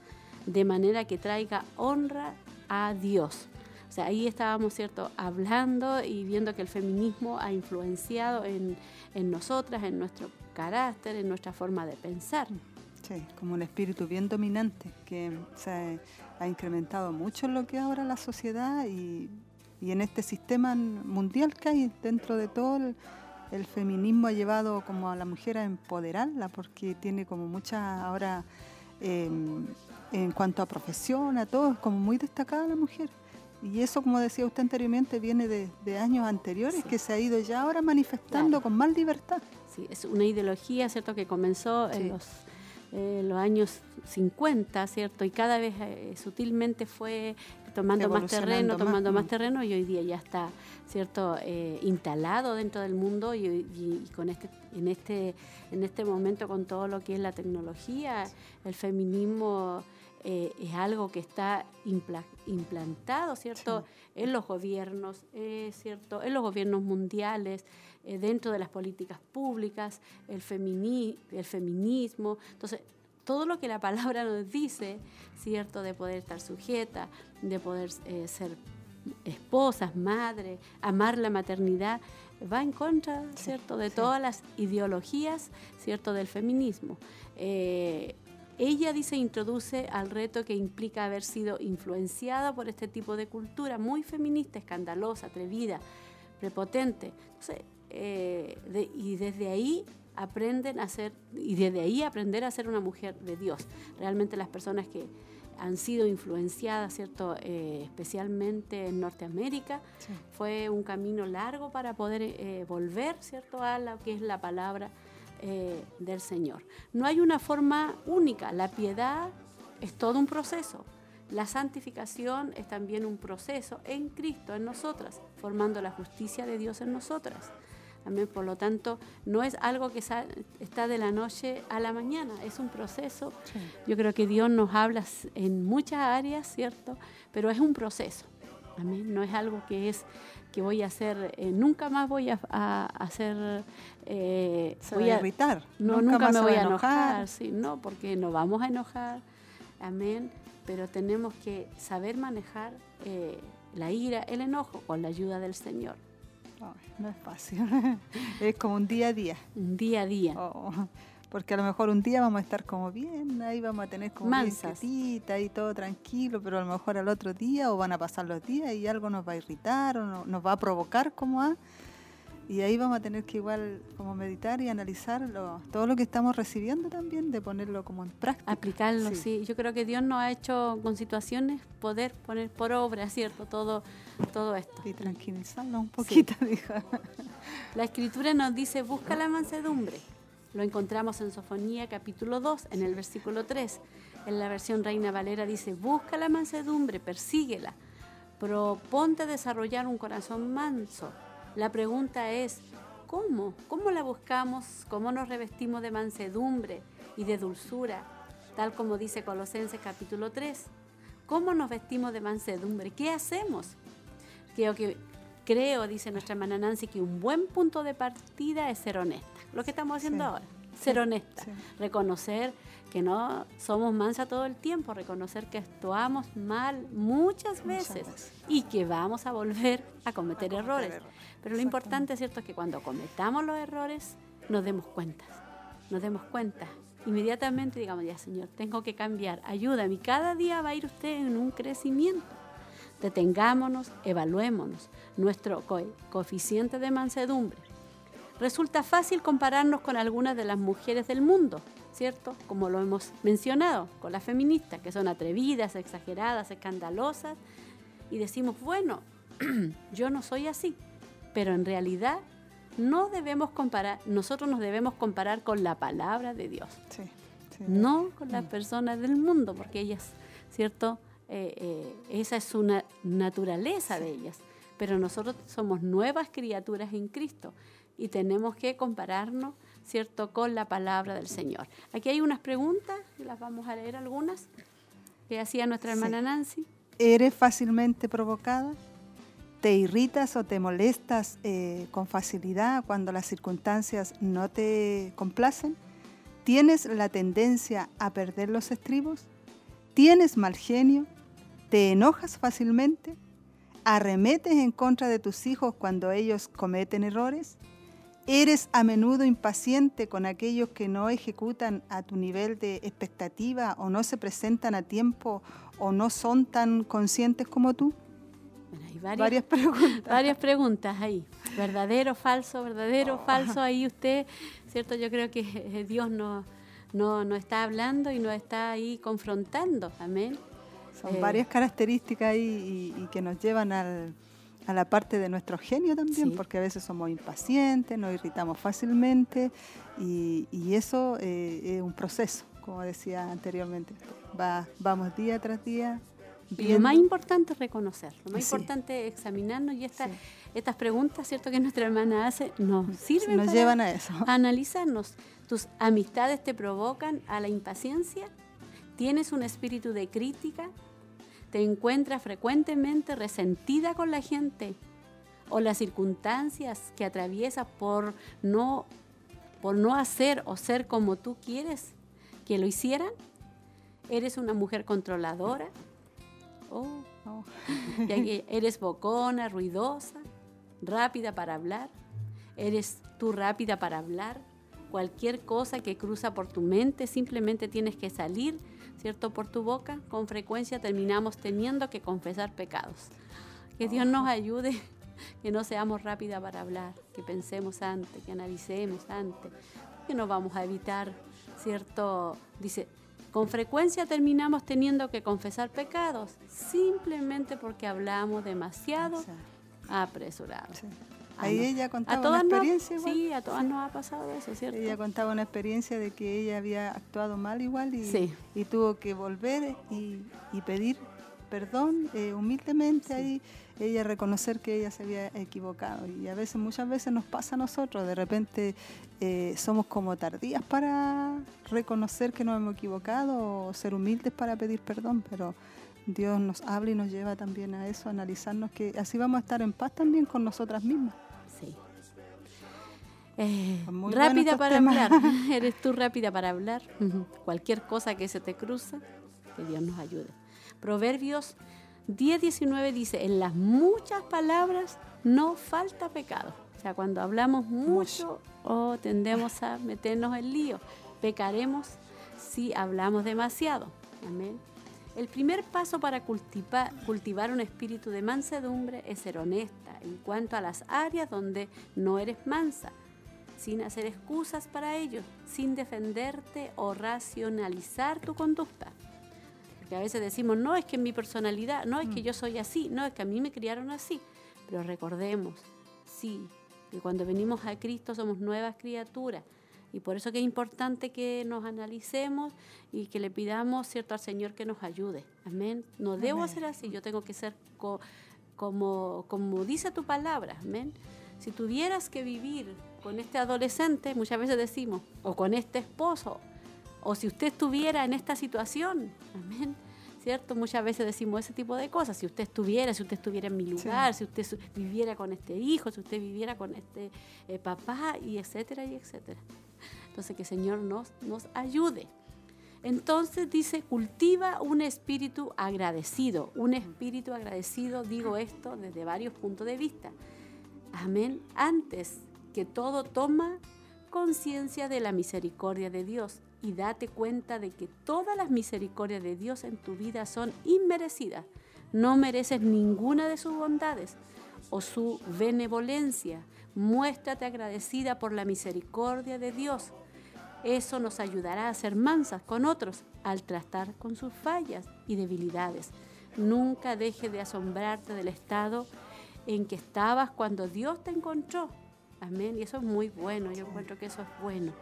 de manera que traiga honra a Dios. O sea, ahí estábamos, ¿cierto?, hablando y viendo que el feminismo ha influenciado en, en nosotras, en nuestro carácter, en nuestra forma de pensar. Sí, como un espíritu bien dominante que se ha incrementado mucho en lo que es ahora la sociedad y, y en este sistema mundial que hay dentro de todo el, el feminismo ha llevado como a la mujer a empoderarla porque tiene como mucha ahora eh, en cuanto a profesión, a todo, es como muy destacada la mujer. Y eso, como decía usted anteriormente, viene de, de años anteriores Sí. que se ha ido ya ahora manifestando Claro. con más libertad. Sí, es una ideología, ¿cierto?, que comenzó Sí. en los, eh, los años 50, ¿cierto? Y cada vez eh, sutilmente fue tomando más terreno, tomando más mm. terreno y hoy día ya está, cierto, eh, instalado dentro del mundo y, y- y con este, en este, en este momento con todo lo que es la tecnología, el feminismo eh, es algo que está impla- implantado, cierto, en los gobiernos, eh, cierto, en los gobiernos mundiales, eh, dentro de las políticas públicas, el, femini- el feminismo, entonces todo lo que la palabra nos dice, ¿cierto? De poder estar sujeta, de poder eh, ser esposas, madres, amar la maternidad, va en contra, ¿cierto? De todas las ideologías, ¿cierto? Del feminismo. Eh, ella dice, introduce al reto que implica haber sido influenciada por este tipo de cultura muy feminista, escandalosa, atrevida, prepotente. Entonces, eh, de- y desde ahí aprenden a ser, y desde ahí aprender a ser una mujer de Dios. Realmente las personas que han sido influenciadas, ¿cierto? Eh, especialmente en Norteamérica, Sí. fue un camino largo para poder eh, volver, ¿cierto?, a lo que es la palabra eh, del Señor. No hay una forma única, la piedad es todo un proceso. La santificación es también un proceso en Cristo, en nosotras, formando la justicia de Dios en nosotras. Amén. Por lo tanto, no es algo que está de la noche a la mañana, es un proceso. Yo creo que Dios nos habla en muchas áreas, ¿cierto? Pero es un proceso. Amén. No es algo que es que voy a hacer, eh, nunca más voy a, hacer, eh, Se voy va a irritar. no, nunca, más me voy a enojar, sí, no, porque nos vamos a enojar, amén, pero tenemos que saber manejar eh, la ira, el enojo, con la ayuda del Señor, Ay, no es fácil. es como un día a día. un día a día. Oh, porque a lo mejor un día vamos a estar como bien, ahí vamos a tener como bien Mansas. quietita y todo tranquilo, pero a lo mejor al otro día o van a pasar los días y algo nos va a irritar o no- nos va a provocar como a... Y ahí vamos a tener que igual como meditar y analizar lo- todo lo que estamos recibiendo también, de ponerlo como en práctica. aplicarlo, Sí. sí. Yo creo que Dios nos ha hecho con situaciones poder poner por obra, ¿cierto? Todo, todo esto. Y tranquilizarnos un poquito, dijo. La escritura nos dice, busca la mansedumbre. Lo encontramos en Sofonía capítulo 2, en el versículo 3. En la versión Reina Valera dice, busca la mansedumbre, persíguela. Proponte desarrollar un corazón manso. La pregunta es, ¿cómo? ¿Cómo la buscamos? ¿Cómo nos revestimos de mansedumbre y de dulzura? Tal como dice Colosenses capítulo 3. ¿Cómo nos vestimos de mansedumbre? ¿Qué hacemos? Creo que creo, dice nuestra hermana Nancy, que un buen punto de partida es ser honesta. Lo que estamos haciendo Sí. ahora, ser honesta. Sí. Reconocer que no somos mansa todo el tiempo, reconocer que actuamos mal muchas veces veces. y que vamos a volver a cometer, A cometer errores. errores. Pero lo importante, ¿cierto?, es que cuando cometamos los errores nos demos cuenta, nos demos cuenta. Inmediatamente digamos, ya Señor, tengo que cambiar, ayúdame. Y cada día va a ir usted en un crecimiento. Detengámonos, evaluémonos nuestro co- coeficiente de mansedumbre. Resulta fácil compararnos con algunas de las mujeres del mundo, ¿cierto? Como lo hemos mencionado, con las feministas, que son atrevidas, exageradas, escandalosas, y decimos, bueno, yo no soy así, pero en realidad no debemos comparar, nosotros nos debemos comparar con la palabra de Dios Sí, sí. no con las Mm. personas del mundo, porque ellas, ¿cierto? Eh, eh, esa es una naturaleza de ellas. Pero nosotros somos nuevas criaturas en Cristo y tenemos que compararnos, ¿cierto?, con la palabra del Señor. Aquí hay unas preguntas, y las vamos a leer algunas, que hacía nuestra Sí. hermana Nancy. ¿Eres fácilmente provocada? ¿Te irritas o te molestas eh, con facilidad cuando las circunstancias no te complacen? ¿Tienes la tendencia a perder los estribos? ¿Tienes mal genio? ¿Te enojas fácilmente? ¿Arremetes en contra de tus hijos cuando ellos cometen errores? ¿Eres a menudo impaciente con aquellos que no ejecutan a tu nivel de expectativa o no se presentan a tiempo o no son tan conscientes como tú? Bueno, hay varias, Varias preguntas. varias preguntas ahí. Verdadero, falso, verdadero, falso. Ahí usted, ¿cierto? Yo creo que eh, Dios nos no, no está hablando y nos está ahí confrontando. Amén. Son Eh, varias características ahí y, y que nos llevan al- a la parte de nuestro genio también, Sí. porque a veces somos impacientes, nos irritamos fácilmente y, y eso eh, es un proceso, como decía anteriormente. Va, vamos día tras día lo más importante es reconocer, lo más Sí. importante es examinarnos y esta- Sí. estas preguntas, ¿cierto? Que nuestra hermana hace, nos sirven nos para llevan a eso. analizarnos. ¿Tus amistades te provocan a la impaciencia? ¿Tienes un espíritu de crítica? ¿Te encuentras frecuentemente resentida con la gente? ¿O las circunstancias que atraviesas por no, por no hacer o ser como tú quieres que lo hicieran? ¿Eres una mujer controladora? Oh, Oh. ya que eres bocona, ruidosa, rápida para hablar. ¿Eres tú rápida para hablar? Cualquier cosa que cruza por tu mente simplemente tienes que salir, ¿cierto? Por tu boca. Con frecuencia terminamos teniendo que confesar pecados. Que Dios nos ayude, que no seamos rápida para hablar, que pensemos antes, que analicemos antes, que no vamos a evitar, ¿cierto? Dice, con frecuencia terminamos teniendo que confesar pecados simplemente porque hablamos demasiado apresurados. Ah, Ahí no. ella A contaba una nos, experiencia igual. sí, a todas nos ha pasado eso, ¿cierto? Ella contaba una experiencia de que ella había actuado mal igual y, Sí. y tuvo que volver y, y pedir perdón eh, humildemente ahí, ella reconocer que ella se había equivocado. Y a veces, muchas veces nos pasa a nosotros, de repente eh, somos como tardías para reconocer que nos hemos equivocado o ser humildes para pedir perdón, pero Dios nos habla y nos lleva también a eso, a analizarnos que así vamos a estar en paz también con nosotras mismas. Eh, rápida para temas. hablar. ¿Eres tú rápida para hablar? Cualquier cosa que se te cruza, que Dios nos ayude. Proverbios 10, 19 dice, en las muchas palabras no falta pecado. O sea, cuando hablamos mucho o tendemos a meternos en lío, pecaremos si hablamos demasiado. Amén. El primer paso para cultivar, cultivar un espíritu de mansedumbre es ser honesta en cuanto a las áreas donde no eres mansa, sin hacer excusas para ello, sin defenderte o racionalizar tu conducta. Porque a veces decimos, no, es que mi personalidad, no, es que yo soy así, no, es que a mí me criaron así. Pero recordemos, sí, que cuando venimos a Cristo somos nuevas criaturas. Y por eso que es importante que nos analicemos y que le pidamos, ¿cierto?, al Señor que nos ayude. Amén. No debo ser así, yo tengo que ser co- como, como dice tu palabra. Amén. Si tuvieras que vivir con este adolescente, muchas veces decimos, o con este esposo, o si usted estuviera en esta situación, amén, ¿cierto? Muchas veces decimos ese tipo de cosas, si usted estuviera, si usted estuviera en mi lugar, si usted viviera con este hijo, si usted viviera con este eh, papá, y etcétera, y etcétera. Entonces, que el Señor nos, nos ayude. Entonces dice, cultiva un espíritu agradecido. Un espíritu agradecido, digo esto desde varios puntos de vista. Amén. Antes que todo, toma conciencia de la misericordia de Dios y date cuenta de que todas las misericordias de Dios en tu vida son inmerecidas. No mereces ninguna de sus bondades o su benevolencia. Muéstrate agradecida por la misericordia de Dios. Eso nos ayudará a ser mansas con otros al tratar con sus fallas y debilidades. Nunca dejes de asombrarte del estado en que estabas cuando Dios te encontró. Amén. Y eso es muy bueno. Yo encuentro que eso es bueno.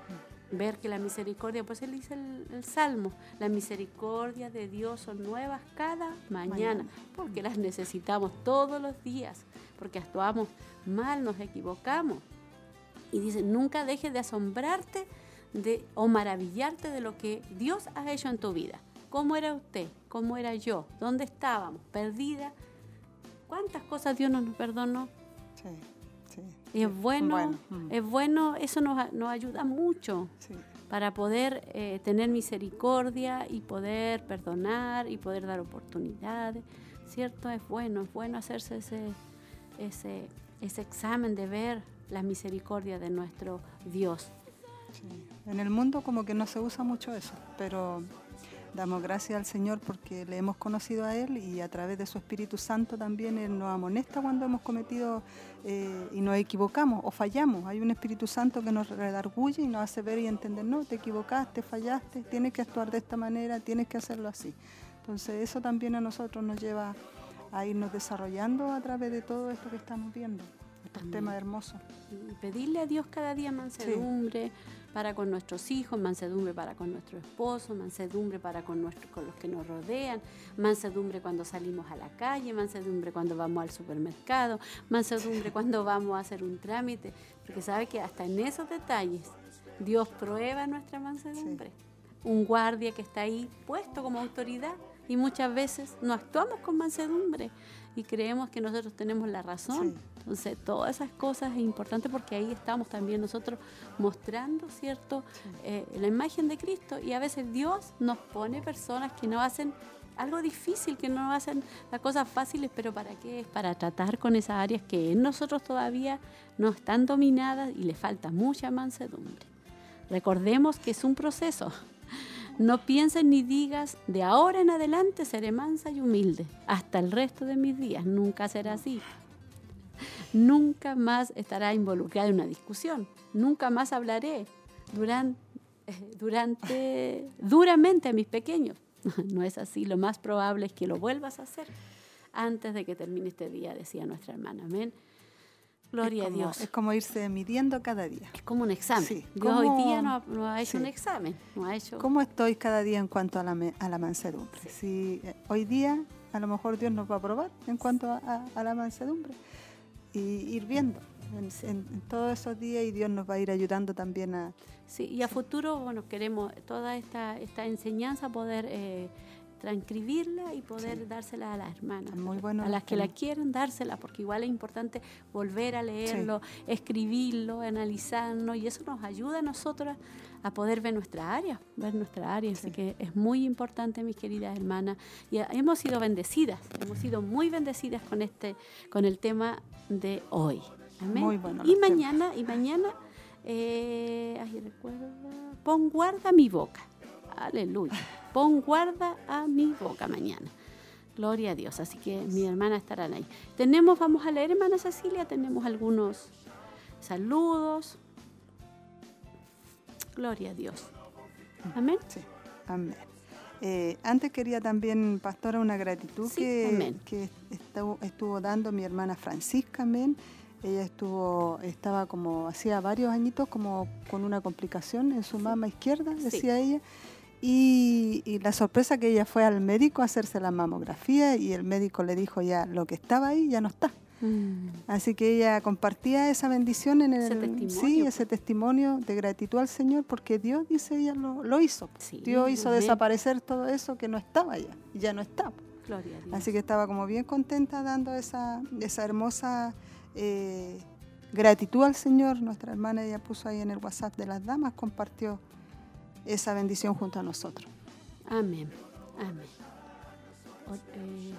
Ver que la misericordia, pues él dice el, el Salmo, la misericordia de Dios son nuevas cada mañana, Mañana. porque las necesitamos todos los días, porque actuamos mal, nos equivocamos. Y dice, nunca dejes de asombrarte de, o maravillarte de lo que Dios ha hecho en tu vida. ¿Cómo era usted? ¿Cómo era yo? ¿Dónde estábamos? ¿Perdida? ¿Cuántas cosas Dios no nos perdonó? Sí, es bueno, es bueno, eso nos, nos ayuda mucho sí. para poder eh, tener misericordia y poder perdonar y poder dar oportunidades, ¿cierto? Es bueno, es bueno hacerse ese, ese, ese examen de ver la misericordia de nuestro Dios. Sí. En el mundo como que no se usa mucho eso, pero damos gracias al Señor porque le hemos conocido a Él y a través de su Espíritu Santo también Él nos amonesta cuando hemos cometido eh, y nos equivocamos o fallamos. Hay un Espíritu Santo que nos redarguye y nos hace ver y entender, no, te equivocaste, fallaste, tienes que actuar de esta manera, tienes que hacerlo así. Entonces eso también a nosotros nos lleva a irnos desarrollando a través de todo esto que estamos viendo. estos Amén. temas hermosos. y pedirle a Dios cada día mansedumbre para con nuestros hijos, mansedumbre para con nuestro esposo, mansedumbre para con, nuestro- con los que nos rodean, mansedumbre cuando salimos a la calle, mansedumbre cuando vamos al supermercado, mansedumbre cuando vamos a hacer un trámite, porque sabe que hasta en esos detalles Dios prueba nuestra mansedumbre. Un guardia que está ahí puesto como autoridad y muchas veces no actuamos con mansedumbre y creemos que nosotros tenemos la razón. Sí. Entonces, todas esas cosas es importante porque ahí estamos también nosotros mostrando, ¿cierto?, Eh, la imagen de Cristo. Y a veces Dios nos pone personas que no hacen algo difícil, que no hacen las cosas fáciles, pero ¿para qué? Es para tratar con esas áreas que en nosotros todavía no están dominadas y le falta mucha mansedumbre. Recordemos que es un proceso. No pienses ni digas, de ahora en adelante seré mansa y humilde, hasta el resto de mis días. Nunca será así. Nunca más estará involucrada en una discusión. Nunca más hablaré durante, durante duramente a mis pequeños. No es así. Lo más probable es que lo vuelvas a hacer antes de que termine este día, decía nuestra hermana. Amén. Gloria es a como, Dios. Es como irse midiendo cada día. Es como un examen. Sí. Dios ¿Cómo- hoy día no ha, no ha hecho Sí. un examen, no ha hecho... ¿Cómo estoy cada día en cuanto a la, a la mansedumbre? Si eh, hoy día a lo mejor Dios nos va a probar en cuanto a, a- a la mansedumbre y ir viendo en, en- en todos esos días y Dios nos va a ir ayudando también a... Sí, y a futuro, bueno, queremos toda esta, esta enseñanza poder eh, transcribirla y poder Sí. dársela a las hermanas. Muy bueno a las que la quieren dársela, porque igual es importante volver a leerlo, escribirlo, analizarlo, y eso nos ayuda a nosotras a poder ver nuestra área, ver nuestra área. Así Sí. que es muy importante, mis queridas hermanas. Y hemos sido bendecidas, hemos sido muy bendecidas con este, con el tema de hoy. Amén. Muy bueno y temas. mañana, y mañana, eh, ay, recuerda, pon guarda mi boca. Aleluya. Pon guarda a mi boca mañana. Gloria a Dios. Así que mi hermana estarán ahí. Tenemos, vamos a leer, hermana Cecilia, tenemos algunos saludos. Gloria a Dios. Amén. Sí, amén. Eh, antes quería también, pastora, una gratitud Sí, que, estuvo, estuvo dando mi hermana Francisca, amén. Ella estuvo, estaba como, hacía varios añitos, como con una complicación en su mama izquierda, Sí. decía ella. Y, y la sorpresa que ella fue al médico a hacerse la mamografía y el médico le dijo ya, lo que estaba ahí ya no está. Mm, Así que ella compartía esa bendición en el Ese testimonio, sí, pues. ese testimonio de gratitud al Señor, porque Dios, dice ella, lo, lo hizo. Sí, Dios hizo desaparecer todo eso que no estaba ya, ya no está. Gloria a Dios. Así que estaba como bien contenta dando esa, esa hermosa eh, gratitud al Señor. Nuestra hermana ella puso ahí en el WhatsApp de las damas, compartió esa bendición junto a nosotros. Amén. Amén. Eh,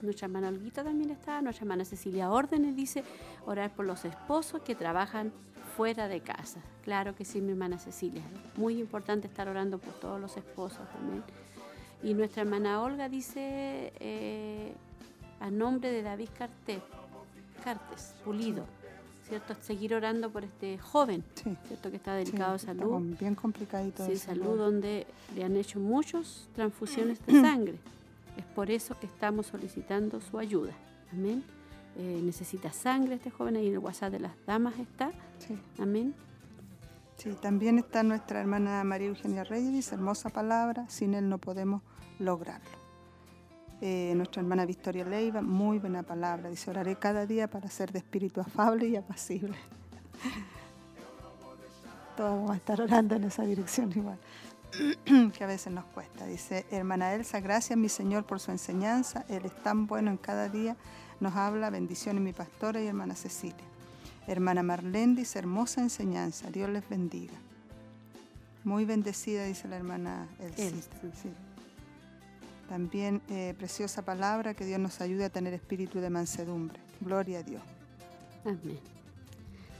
nuestra hermana Olguita también está. Nuestra hermana Cecilia Órdenes dice orar por los esposos que trabajan fuera de casa. Claro que sí, mi hermana Cecilia. Muy importante estar orando por todos los esposos también. Y nuestra hermana Olga dice eh, a nombre de David Cartes, Cartes Pulido, ¿cierto? Seguir orando por este joven, Sí, ¿cierto? Que está sí, delicado de está salud. con- bien complicadito. Sí, de salud, donde le han hecho muchas transfusiones de sangre. Es por eso que estamos solicitando su ayuda. Amén. Eh, necesita sangre este joven, ahí en el WhatsApp de las damas está. Sí. Amén. Sí, también está nuestra hermana María Eugenia Reyes, dice, hermosa palabra, sin él no podemos lograrlo. Eh, nuestra hermana Victoria Leiva, muy buena palabra, dice, oraré cada día para ser de espíritu afable y apacible. Todos vamos a estar orando en esa dirección igual, que a veces nos cuesta. Dice, hermana Elsa, gracias mi Señor por su enseñanza, Él es tan bueno en cada día, nos habla, bendiciones mi pastora y hermana Cecilia. Hermana Marlene dice, hermosa enseñanza, Dios les bendiga. Muy bendecida, dice la hermana Elsita. Elsa. sí. También eh, preciosa palabra, que Dios nos ayude a tener espíritu de mansedumbre. Gloria a Dios. Amén.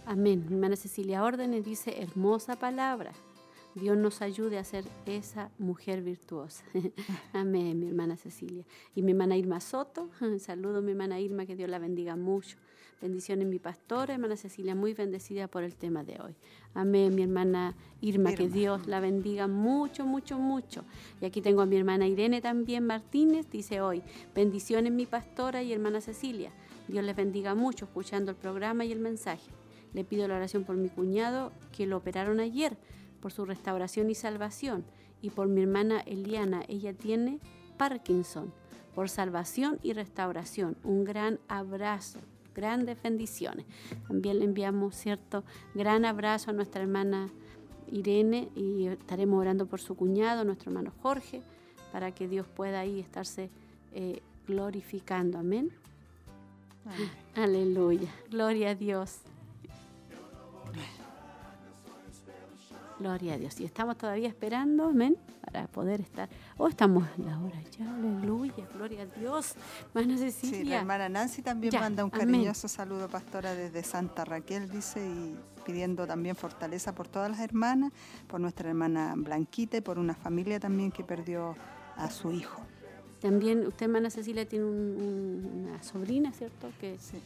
Amén. Hermana Cecilia Órdenes dice, hermosa palabra. Dios nos ayude a ser esa mujer virtuosa. Amén, mi hermana Cecilia. Y mi hermana Irma Soto, saludo mi hermana Irma, que Dios la bendiga mucho. Bendiciones mi pastora, hermana Cecilia, muy bendecida por el tema de hoy. Amén, mi hermana Irma, que. Dios la bendiga mucho, mucho, mucho. Y aquí tengo a mi hermana Irene también Martínez, dice hoy, bendiciones mi pastora y hermana Cecilia. Dios les bendiga mucho escuchando el programa y el mensaje. Le pido la oración por mi cuñado que lo operaron ayer, por su restauración y salvación, y por mi hermana Eliana. Ella tiene Parkinson, por salvación y restauración. Un gran abrazo, grandes bendiciones. También le enviamos cierto gran abrazo a nuestra hermana Irene y estaremos orando por su cuñado, nuestro hermano Jorge, para que Dios pueda ahí estarse eh, glorificando. Amén. Amén. Aleluya. Gloria a Dios. Gloria a Dios. Y estamos todavía esperando, amén, para poder estar. Oh, estamos a la hora ya. Aleluya. Gloria a Dios. Hermana Sí, la Cecilia. hermana Nancy también Ya, manda un amén. cariñoso saludo, pastora, desde Santa Raquel, dice, y pidiendo también fortaleza por todas las hermanas, por nuestra hermana Blanquita y por una familia también que perdió a su hijo. También usted, hermana Cecilia, tiene un- un- una sobrina, ¿cierto? Que, Sí.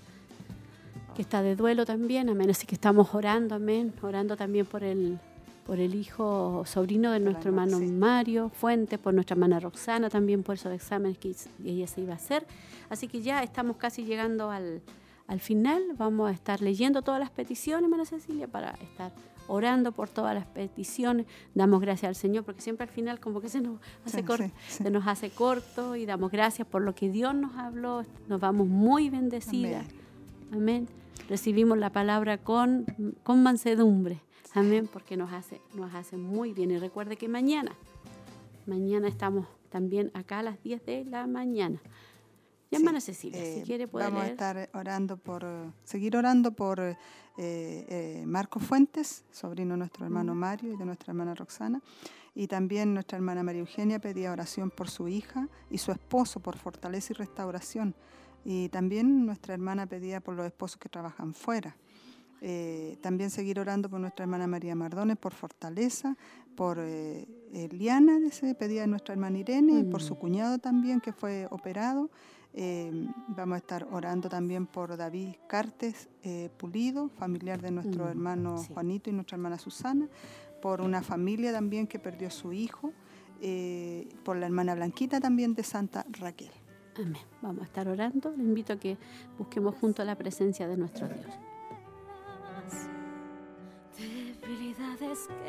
que está de duelo también, amén. Así que estamos orando, amén. Orando también por el, por el hijo sobrino de nuestro hermano, sí. Mario Fuente, por nuestra hermana Roxana también, por esos exámenes que ella se iba a hacer. Así que ya estamos casi llegando al, al final. Vamos a estar leyendo todas las peticiones, hermana Cecilia, para estar orando por todas las peticiones. Damos gracias al Señor, porque siempre al final como que se nos hace Sí, corto sí, sí. se nos hace corto y damos gracias por lo que Dios nos habló. Nos vamos muy bendecidas. Amén. Recibimos la palabra con, con mansedumbre. Amén, porque nos hace, nos hace muy bien. Y recuerde que mañana, mañana estamos también acá a las 10 de la mañana. Hermana Sí, Cecilia, eh, si quiere puede Vamos leer. a estar orando por, seguir orando por eh, eh, Marco Fuentes, sobrino de nuestro hermano Mario y de nuestra hermana Roxana. Y también nuestra hermana María Eugenia pedía oración por su hija y su esposo, por fortaleza y restauración. Y también nuestra hermana pedía por los esposos que trabajan fuera. Eh, también seguir orando por nuestra hermana María Mardones, por fortaleza, por eh, Eliana, dice, pedía nuestra hermana Irene, y por su Mm. cuñado también que fue operado. Eh, vamos a estar orando también por David Cartes eh, Pulido, familiar de nuestro Mm, hermano sí. Juanito y nuestra hermana Susana, por una familia también que perdió su hijo, por la hermana Blanquita también de Santa Raquel. Amén. Vamos a estar orando. Le invito a que busquemos junto a la presencia de nuestro Dios. Que.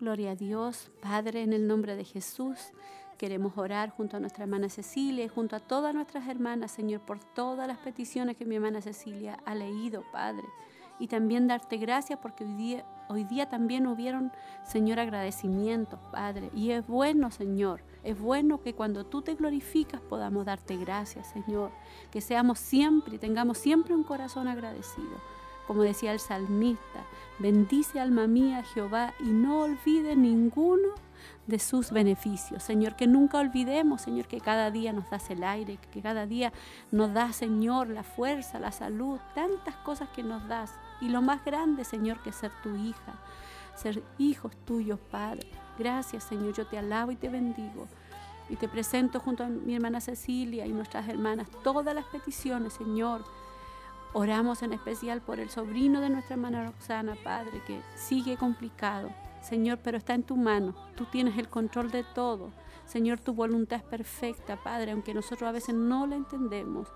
Gloria a Dios, Padre, en el nombre de Jesús. Queremos orar junto a nuestra hermana Cecilia y junto a todas nuestras hermanas, Señor, por todas las peticiones que mi hermana Cecilia ha leído, Padre. Y también darte gracias porque hoy día, hoy día también hubieron, Señor, agradecimientos, Padre. Y es bueno, Señor, es bueno que cuando tú te glorificas podamos darte gracias, Señor. Que seamos siempre y tengamos siempre un corazón agradecido. Como decía el salmista, bendice alma mía Jehová y no olvide ninguno de sus beneficios. Señor, que nunca olvidemos, Señor, que cada día nos das el aire, que cada día nos das, Señor, la fuerza, la salud, tantas cosas que nos das. Y lo más grande, Señor, que ser tu hija, ser hijos tuyos, Padre. Gracias, Señor, yo te alabo y te bendigo. Y te presento junto a mi hermana Cecilia y nuestras hermanas todas las peticiones, Señor. Oramos en especial por el sobrino de nuestra hermana Roxana, Padre, que sigue complicado. Señor, pero está en tu mano. Tú tienes el control de todo. Señor, tu voluntad es perfecta, Padre, aunque nosotros a veces no la entendemos.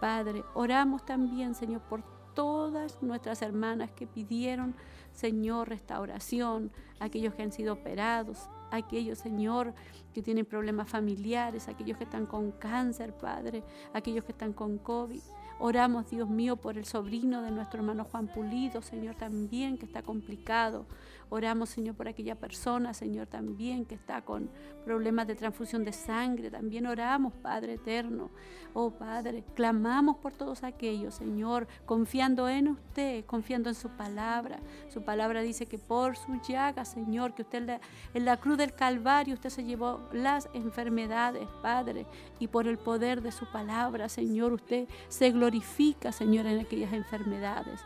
Padre, oramos también, Señor, por todas nuestras hermanas que pidieron, Señor, restauración, aquellos que han sido operados, aquellos, Señor, que tienen problemas familiares, aquellos que están con cáncer, Padre, aquellos que están con COVID. Oramos, Dios mío, por el sobrino de nuestro hermano Juan Pulido, Señor, también que está complicado. Oramos, Señor, por aquella persona, Señor, también que está con problemas de transfusión de sangre. También oramos, Padre eterno. Oh, Padre, clamamos por todos aquellos, Señor, confiando en usted, confiando en su palabra. Su palabra dice que por su llaga, Señor, que usted en la, cruz del Calvario, usted se llevó las enfermedades, Padre, y por el poder de su palabra, Señor, usted se glorifica, Señor, en aquellas enfermedades.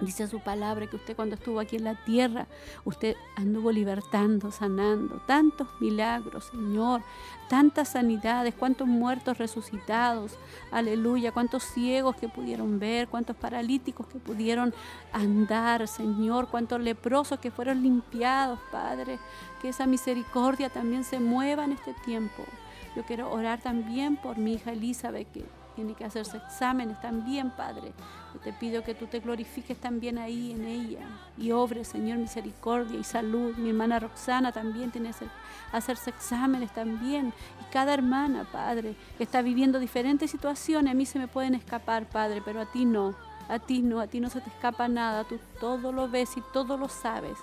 Dice su palabra que usted cuando estuvo aquí en la tierra, usted anduvo libertando, sanando, tantos milagros, Señor, tantas sanidades, cuántos muertos resucitados, aleluya, cuántos ciegos que pudieron ver, cuántos paralíticos que pudieron andar, Señor, cuántos leprosos que fueron limpiados, Padre, que esa misericordia también se mueva en este tiempo. Yo quiero orar también por mi hija Elizabeth, tiene que hacerse exámenes también, Padre. Yo te pido que tú te glorifiques también ahí en ella y obre, Señor, misericordia y salud. Mi hermana Roxana también tiene que hacerse exámenes también. Y cada hermana, Padre, que está viviendo diferentes situaciones, a mí se me pueden escapar, Padre, pero a ti no. A ti no, a ti no se te escapa nada, tú todo lo ves y todo lo sabes.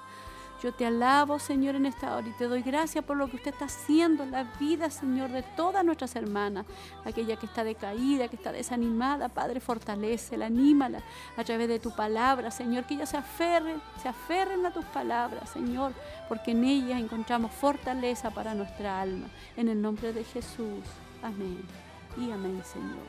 Yo te alabo, Señor, en esta hora y te doy gracias por lo que usted está haciendo en la vida, Señor, de todas nuestras hermanas. Aquella que está decaída, que está desanimada, Padre, fortalecela, anímala a través de tu palabra, Señor, que ella se aferren, se aferren a tus palabras, Señor, porque en ellas encontramos fortaleza para nuestra alma. En el nombre de Jesús. Amén. Y amén, Señor.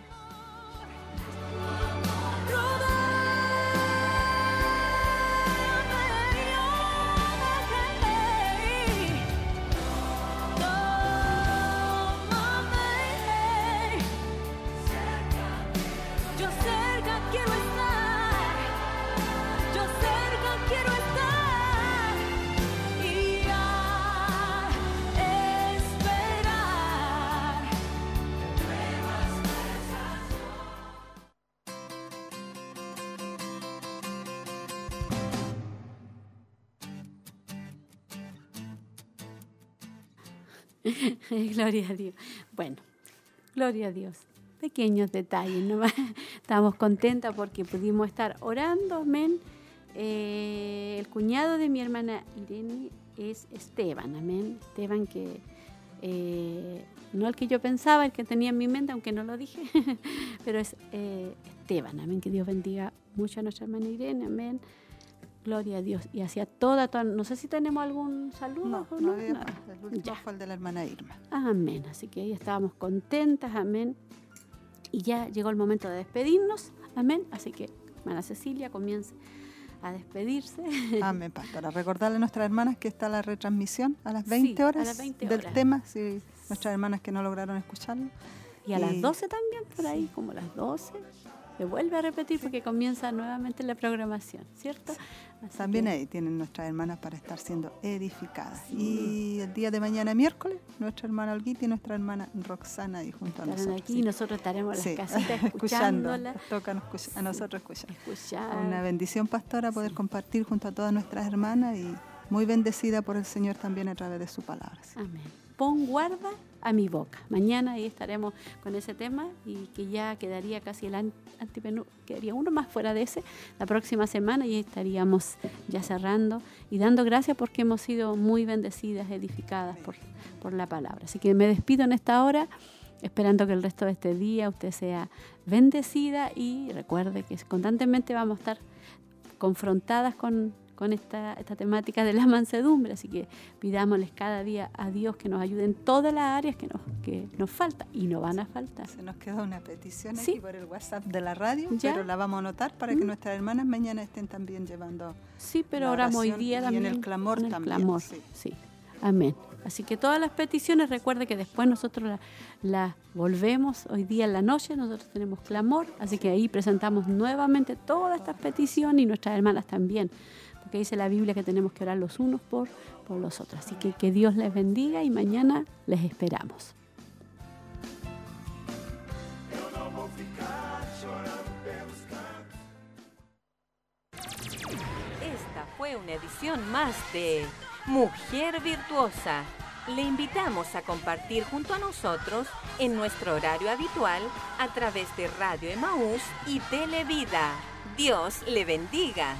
gloria a Dios. Bueno, gloria a Dios. Pequeños detalles, nomás. Estamos contentas porque pudimos estar orando, amén. Eh, el cuñado de mi hermana Irene es Esteban, amén. Esteban que eh, no el que yo pensaba, el que tenía en mi mente, aunque no lo dije, pero es eh, Esteban, amén. Que Dios bendiga mucho a nuestra hermana Irene, amén. Gloria a Dios. Y hacia toda, toda no sé si tenemos algún saludo. No, no había Nada. más. El último Ya. fue el de la hermana Irma. Amén. Así que ahí estábamos contentas, amén. Y ya llegó el momento de despedirnos, amén. Así que, hermana Cecilia, comience a despedirse. Amén, pastora. Recordarle a nuestras hermanas que está la retransmisión a las Sí, 20 a horas las 20 del horas. tema, si nuestras hermanas que no lograron escucharlo. Y a las Y- 12 también, por ahí, como las 12, se vuelve a repetir porque comienza nuevamente la programación, ¿cierto? Así También que- ahí tienen nuestras hermanas para estar siendo edificadas. Y el día de mañana, miércoles, nuestra hermana Olguita y nuestra hermana Roxana ahí junto a nosotros. aquí sí. y nosotros estaremos en Sí, las casitas escuchándola. Toca a nosotros escuchar. Escuchar. Una bendición, pastora, poder compartir junto a todas nuestras hermanas y muy bendecida por el Señor también a través de su palabra. Amén. Pon guarda a mi boca. Mañana ahí estaremos con ese tema y que ya quedaría casi el an- antepenú- quedaría uno más fuera de ese la próxima semana y estaríamos ya cerrando y dando gracias porque hemos sido muy bendecidas, edificadas por, por la palabra. Así que me despido en esta hora, esperando que el resto de este día usted sea bendecida y recuerde que constantemente vamos a estar confrontadas con, con esta, esta temática de la mansedumbre. Así que pidámosles cada día a Dios que nos ayude en todas las áreas que nos, que nos falta y no van a faltar. Se nos queda una petición Sí. aquí por el WhatsApp de la radio, Ya. pero la vamos a anotar para que Mm. nuestras hermanas mañana estén también llevando Sí, pero oramos hoy día y en también. el clamor en el también, clamor, sí. sí. Amén. Así que todas las peticiones, recuerde que después nosotros las la volvemos hoy día en la noche, nosotros tenemos clamor, así que ahí presentamos nuevamente todas estas peticiones y nuestras hermanas también, dice la Biblia que tenemos que orar los unos por, por los otros. Así que que Dios les bendiga y mañana les esperamos. Esta fue una edición más de Mujer Virtuosa. Le invitamos a compartir junto a nosotros en nuestro horario habitual a través de Radio Emaús y Televida. Dios le bendiga.